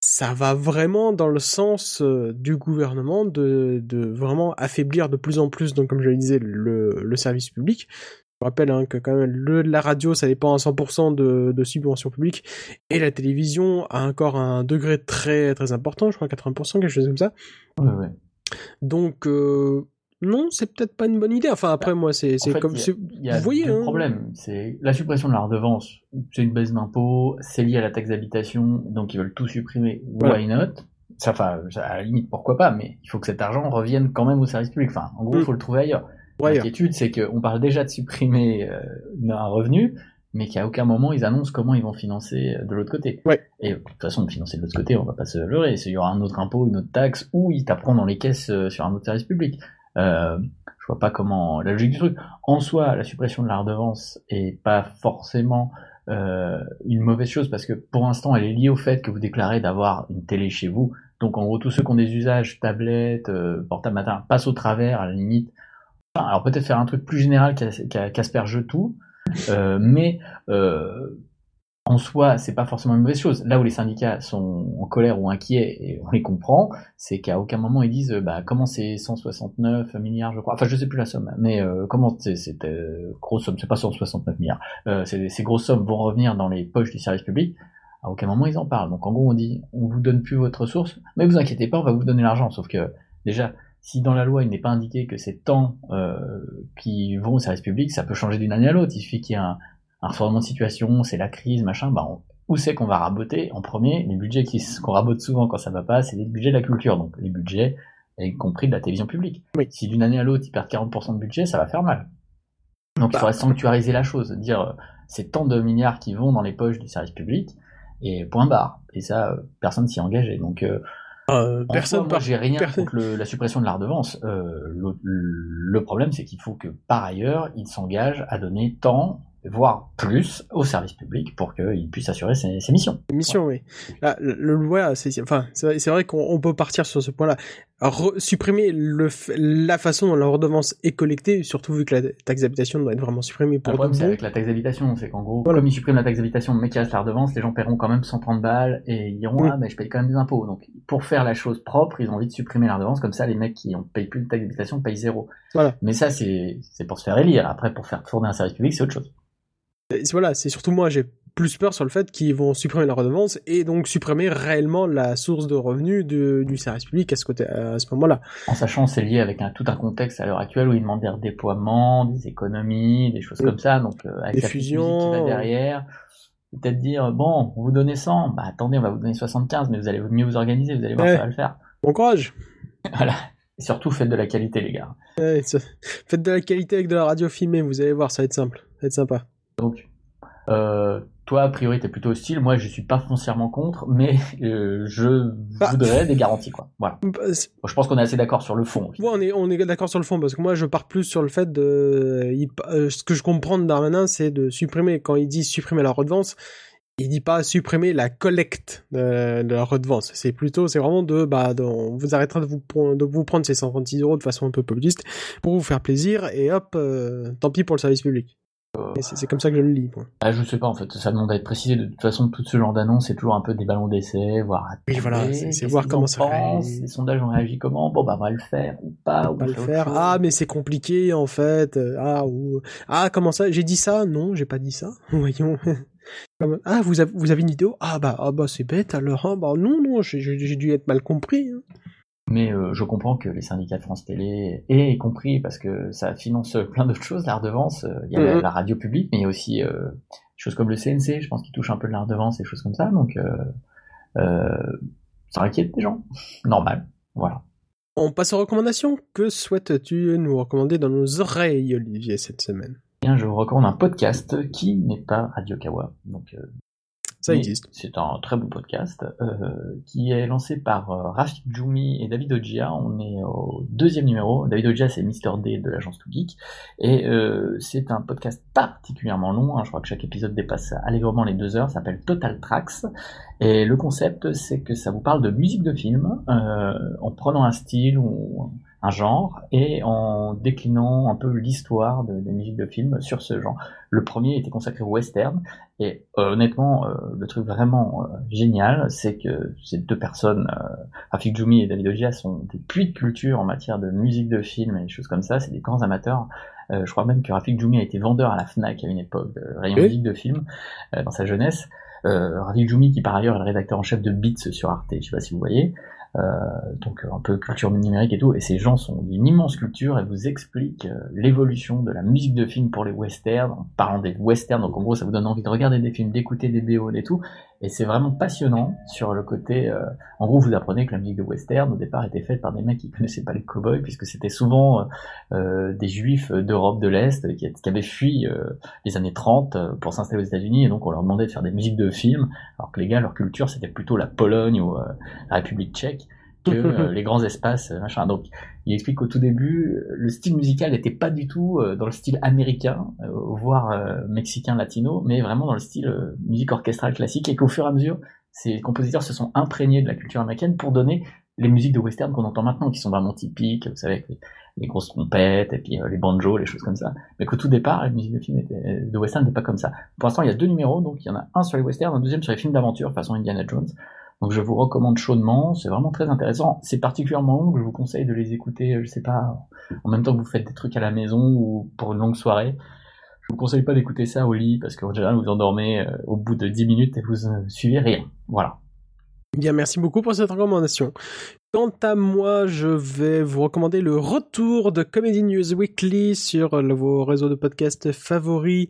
S1: ça va vraiment dans le sens euh, du gouvernement de, vraiment affaiblir de plus en plus, donc comme je le disais, le service public Je rappelle hein, que quand même le, la radio, ça dépend à 100% de, de subventions publiques, et la télévision a encore un degré très très important, je crois 80%, quelque chose comme ça.
S5: Ouais, ouais.
S1: Donc euh, non, c'est peut-être pas une bonne idée. Enfin après moi c'est comme
S5: y a-
S1: vous voyez
S5: deux
S1: hein.
S5: problèmes. C'est la suppression de la redevance, c'est une baisse d'impôts, c'est lié à la taxe d'habitation, donc ils veulent tout supprimer.
S1: Voilà.
S5: Why not? Ça, enfin, à la limite, pourquoi pas, mais il faut que cet argent revienne quand même au service public. Enfin, en gros, il
S1: Mm.
S5: faut le trouver ailleurs. L'inquiétude, c'est qu'on parle déjà de supprimer euh, un revenu, mais qu'à aucun moment ils annoncent comment ils vont financer euh, de l'autre côté.
S1: Ouais.
S5: Et de toute façon, financer de l'autre côté, on va pas se leurrer. Il y aura un autre impôt, une autre taxe, ou ils taperont dans les caisses euh, sur un autre service public. Euh, je vois pas comment la logique du truc. En soi, la suppression de la redevance est pas forcément euh, une mauvaise chose parce que pour l'instant, elle est liée au fait que vous déclarez d'avoir une télé chez vous. Donc en gros, tous ceux qui ont des usages tablettes, euh, portable matin, passent au travers à la limite. Alors peut-être faire un truc plus général qu'as- qu'as- qu'asperge tout, euh, mais euh, en soi, c'est pas forcément une mauvaise chose. Là où les syndicats sont en colère ou inquiets, et on les comprend, c'est qu'à aucun moment ils disent bah comment c'est 169 milliards, je crois. Enfin, je sais plus la somme, mais euh, comment c'est euh, grosse somme, c'est pas 169 milliards. C'est- ces grosses sommes vont revenir dans les poches du service public. À aucun moment ils en parlent. Donc en gros, on dit on vous donne plus votre ressource, mais vous inquiétez pas, on va vous donner l'argent. Sauf que déjà, si dans la loi il n'est pas indiqué que c'est tant euh, qui vont au service public, ça peut changer d'une année à l'autre. Il suffit qu'il y ait un, un de situation, c'est la crise, machin, bah on- où c'est qu'on va raboter En premier, les budgets qu'on rabote souvent quand ça va pas, c'est les budgets de la culture, donc les budgets, y compris de la télévision publique.
S1: Oui.
S5: Si d'une année à l'autre ils perdent 40% de budget, ça va faire mal. Donc il
S1: Bah.
S5: faudrait sanctuariser la chose, dire euh, c'est tant de milliards qui vont dans les poches du service public, et point barre. Et ça, euh, personne s'y est engagé. Donc euh,
S1: Euh, personne
S5: soi, moi, j'ai rien
S1: personne-
S5: contre le- la suppression de la redevance. Euh, le, le problème, c'est qu'il faut que par ailleurs, il s'engage à donner tant, voire plus, au service public pour qu'il puisse assurer ses, ses missions.
S1: Mission, oui. Là, le, voilà, c'est, enfin, c'est vrai, c'est vrai qu'on on peut partir sur ce point-là. Supprimer le, la façon dont la redevance est collectée, surtout vu que la taxe d'habitation doit être vraiment supprimée
S5: Le
S1: pour de
S5: problème, c'est avec la taxe d'habitation, c'est qu'en gros,
S1: Voilà.
S5: comme ils suppriment la taxe d'habitation, mais qu'il reste la redevance, les gens paieront quand même 130 balles et ils diront ah mais je paye quand même des impôts. Donc pour faire la chose propre, ils ont envie de supprimer la redevance, comme ça les mecs qui ont payé plus de taxe d'habitation payent zéro.
S1: Voilà.
S5: Mais ça c'est c'est pour se faire élire. Après pour faire tourner un service public, c'est autre chose.
S1: Et Voilà, c'est surtout moi, j'ai plus peur sur le fait qu'ils vont supprimer la redevance et donc supprimer réellement la source de revenus de- du service public à ce côté, à ce moment-là.
S5: En sachant c'est lié avec un, tout un contexte à l'heure actuelle où ils demandent des redéploiements, des économies, des choses
S1: Mm.
S5: comme ça. Donc euh, avec
S1: Des
S5: la
S1: fusions.
S5: qui va derrière, peut-être dire bon, on vous donnait 100, bah attendez, on va vous donner 75, mais vous allez mieux vous organiser, vous allez voir,
S1: Ouais.
S5: ça va le faire.
S1: Bon courage.
S5: Voilà. Et surtout faites de la qualité les gars.
S1: Ouais, Faites de la qualité avec de la radio filmée, vous allez voir, ça va être simple, ça va être sympa.
S5: Donc euh, toi a priori t'es plutôt hostile, moi je suis pas foncièrement contre, mais euh, je
S1: Bah.
S5: voudrais des garanties quoi. Voilà.
S1: Bah,
S5: Je pense qu'on est assez d'accord sur le fond.
S1: Ouais, on est, on est d'accord sur le fond, parce que moi, je pars plus sur le fait de... il- euh, ce que je comprends de Darmanin, c'est de supprimer, quand il dit supprimer la redevance, il dit pas supprimer la collecte de, de la redevance. C'est plutôt, c'est vraiment de, bah, de- on vous arrêtera de vous, prendre- de vous prendre ces 136 euros de façon un peu populiste pour vous faire plaisir, et hop, euh, tant pis pour le service public. C'est comme ça que je le lis, moi.
S5: Ah, je sais pas en fait, ça demande à être précisé. De toute façon, tout ce genre d'annonce, c'est toujours un peu des ballons d'essai, voire
S1: Oui, voilà, c'est- voir comment
S5: en
S1: ça réagit.
S5: Les sondages ont réagi comment Bon, bah, on va le faire ou pas. ou
S1: Pas le
S5: faire.
S1: Ah, mais c'est compliqué, en fait. Ah, ou, ah, comment ça? J'ai dit ça? Non, j'ai pas dit ça. Voyons. Ah, vous avez, vous avez une idée? Ah, bah, ah, bah, c'est bête, alors. Ah, bah, non, non, j'ai dû être mal compris. hein.
S5: Mais euh, je comprends que les syndicats de France Télé aient compris parce que ça finance plein d'autres choses, la redevance. euh, Il y a la,
S1: Mhm.
S5: la radio publique, mais il y a aussi euh, des choses comme le CNC, je pense qu'ils touchent un peu de la redevance et des choses comme ça. Donc, euh, euh, ça inquiète des gens. Normal. Voilà.
S1: On passe aux recommandations. Que souhaites-tu nous recommander dans nos oreilles, Olivier, cette semaine?
S5: Bien, je vous recommande un podcast qui n'est pas Radio Kawa. Donc, euh,
S1: Ça
S5: Mais
S1: existe.
S5: C'est un très bon podcast euh, qui est lancé par euh, Rafik Djoumi et David Ogia. On est au deuxième numéro. David Ogia, c'est Mister D de l'agence To Geek. Et euh, c'est un podcast particulièrement long. hein. Je crois que chaque épisode dépasse allègrement les deux heures. Ça s'appelle Total Tracks. Et le concept, c'est que ça vous parle de musique de film euh, en prenant un style ou un genre et en déclinant un peu l'histoire de- des musiques de film sur ce genre. Le premier était consacré au western. Et euh, honnêtement, euh, le truc vraiment euh, génial, c'est que ces deux personnes, Rafik Djoumi et David Ogia, sont des puits de culture en matière de musique de film et des choses comme ça. C'est des grands amateurs. Je crois même que Rafik Djoumi a été vendeur à la Fnac à une époque, de rayon
S1: Oui.
S5: musique de film, dans sa jeunesse. Euh, Rafik Djoumi, qui par ailleurs est le rédacteur en chef de Beats sur Arte, je sais pas si vous voyez. Euh, donc un peu culture numérique et tout, et ces gens sont d'une immense culture et vous expliquent euh, l'évolution de la musique de film pour les westerns, en parlant des westerns, donc en gros ça vous donne envie de regarder des films, d'écouter des BO et tout, et c'est vraiment passionnant sur le côté, euh, en gros vous apprenez que la musique de western au départ était faite par des mecs qui connaissaient pas les cowboys, puisque c'était souvent euh, euh, des juifs d'Europe de l'Est qui, avaient fui les années 30 euh, pour s'installer aux États-Unis, et donc on leur demandait de faire des musiques de films, alors que les gars, leur culture c'était plutôt la Pologne ou la République tchèque que euh, les grands espaces, euh, machin. Donc, il explique qu'au tout début, le style musical n'était pas du tout euh, dans le style américain, euh, voire mexicain, latino, mais vraiment dans le style musique orchestrale classique, et qu'au fur et à mesure, ces compositeurs se sont imprégnés de la culture américaine pour donner les musiques de western qu'on entend maintenant, qui sont vraiment typiques, vous savez, avec les, les grosses trompettes, et puis les banjos, les choses comme ça. Mais qu'au tout départ, la musique de film était, de western n'était pas comme ça. Pour l'instant, il y a deux numéros, donc il y en a un sur les westerns, un deuxième sur les films d'aventure, façon Indiana Jones. Donc je vous recommande chaudement, c'est vraiment très intéressant. C'est particulièrement long, je vous conseille de les écouter, euh, je sais pas, en même temps que vous faites des trucs à la maison ou pour une longue soirée. Je vous conseille pas d'écouter ça au lit parce qu'en général vous endormez euh, au bout de 10 minutes et vous ne suivez rien. Voilà.
S1: Bien, merci beaucoup pour cette recommandation. Quant à moi, je vais vous recommander le retour de Comedy News Weekly sur euh, vos réseaux de podcasts favoris.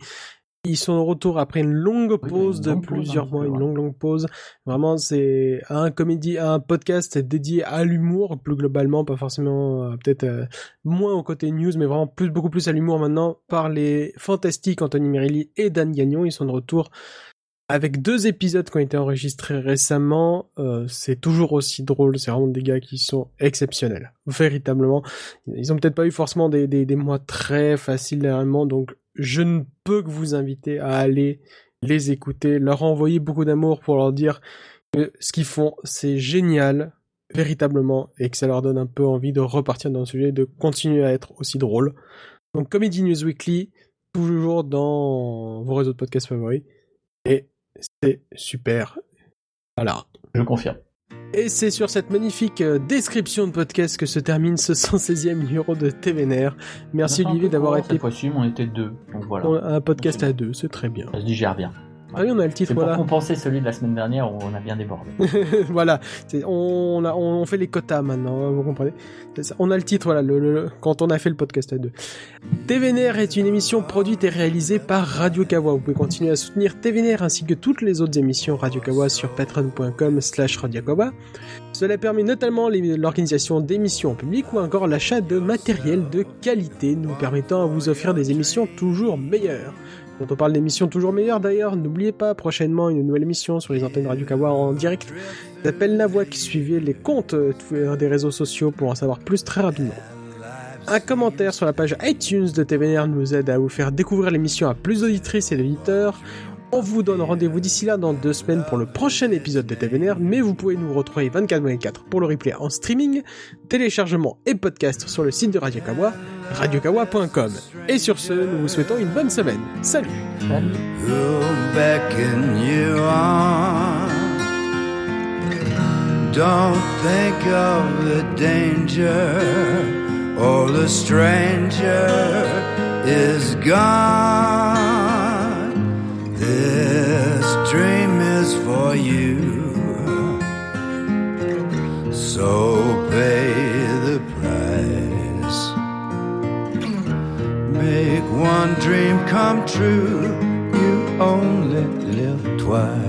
S1: Ils sont de retour après une longue
S5: Oui,
S1: pause de
S5: longue pause,
S1: plusieurs
S5: hein,
S1: mois, une longue longue pause. Vraiment, c'est un comédie, un podcast dédié à l'humour plus globalement, pas forcément euh, peut-être euh, moins au côté news, mais vraiment plus beaucoup plus à l'humour maintenant par les fantastiques Anthony Merelli et Dan Gagnon. Ils sont de retour avec deux épisodes qui ont été enregistrés récemment, euh, c'est toujours aussi drôle. C'est vraiment des gars qui sont exceptionnels, véritablement. Ils ont peut-être pas eu forcément des, des, des mois très faciles dernièrement, donc je ne peux que vous inviter à aller les écouter, leur envoyer beaucoup d'amour pour leur dire que ce qu'ils font, c'est génial, véritablement, et que ça leur donne un peu envie de repartir dans le sujet, de continuer à être aussi drôle. Donc Comedy News Weekly, toujours dans vos réseaux de podcasts favoris. Et c'est super. Voilà.
S5: Je confirme.
S1: Et c'est sur cette magnifique euh, description de podcast que se termine ce 116e numéro de TVNR. Merci Olivier d'avoir
S5: court,
S1: été
S5: Cette fois-ci, on était deux. Donc voilà.
S1: un podcast à deux, c'est très bien.
S5: Ça se digère bien.
S1: Ah oui, on a le titre,
S5: C'est pour
S1: voilà.
S5: compenser celui de la semaine dernière où on a bien débordé.
S1: voilà, on, a, on fait les quotas maintenant, vous comprenez? On a le titre, voilà, le, le- quand on a fait le podcast à deux. TVNR est une émission produite et réalisée par Radio Kawa. Vous pouvez continuer à soutenir TVNR ainsi que toutes les autres émissions Radio Kawa sur patreon.com slash Radio Kawa. Cela permet notamment l'organisation d'émissions en public ou encore l'achat de matériel de qualité, nous permettant à vous offrir des émissions toujours meilleures. Quand on parle d'émissions toujours meilleures d'ailleurs, n'oubliez pas prochainement une nouvelle émission sur les antennes Radio Kawa en direct s'appelle Nawak. Suivez les comptes euh, Twitter des réseaux sociaux pour en savoir plus très rapidement. Un commentaire sur la page iTunes de TVNR nous aide à vous faire découvrir l'émission à plus d'auditrices et d'auditeurs. On vous donne rendez-vous d'ici là dans deux semaines pour le prochain épisode de TVNR, mais vous pouvez nous retrouver 24-24 pour le replay en streaming, téléchargement et podcast sur le site de Radio Kawa, radiokawa.com. Et sur ce, nous vous souhaitons une bonne semaine. Salut
S5: Salut.
S7: This dream is for you. So pay the price. Make one dream come true. You only live twice.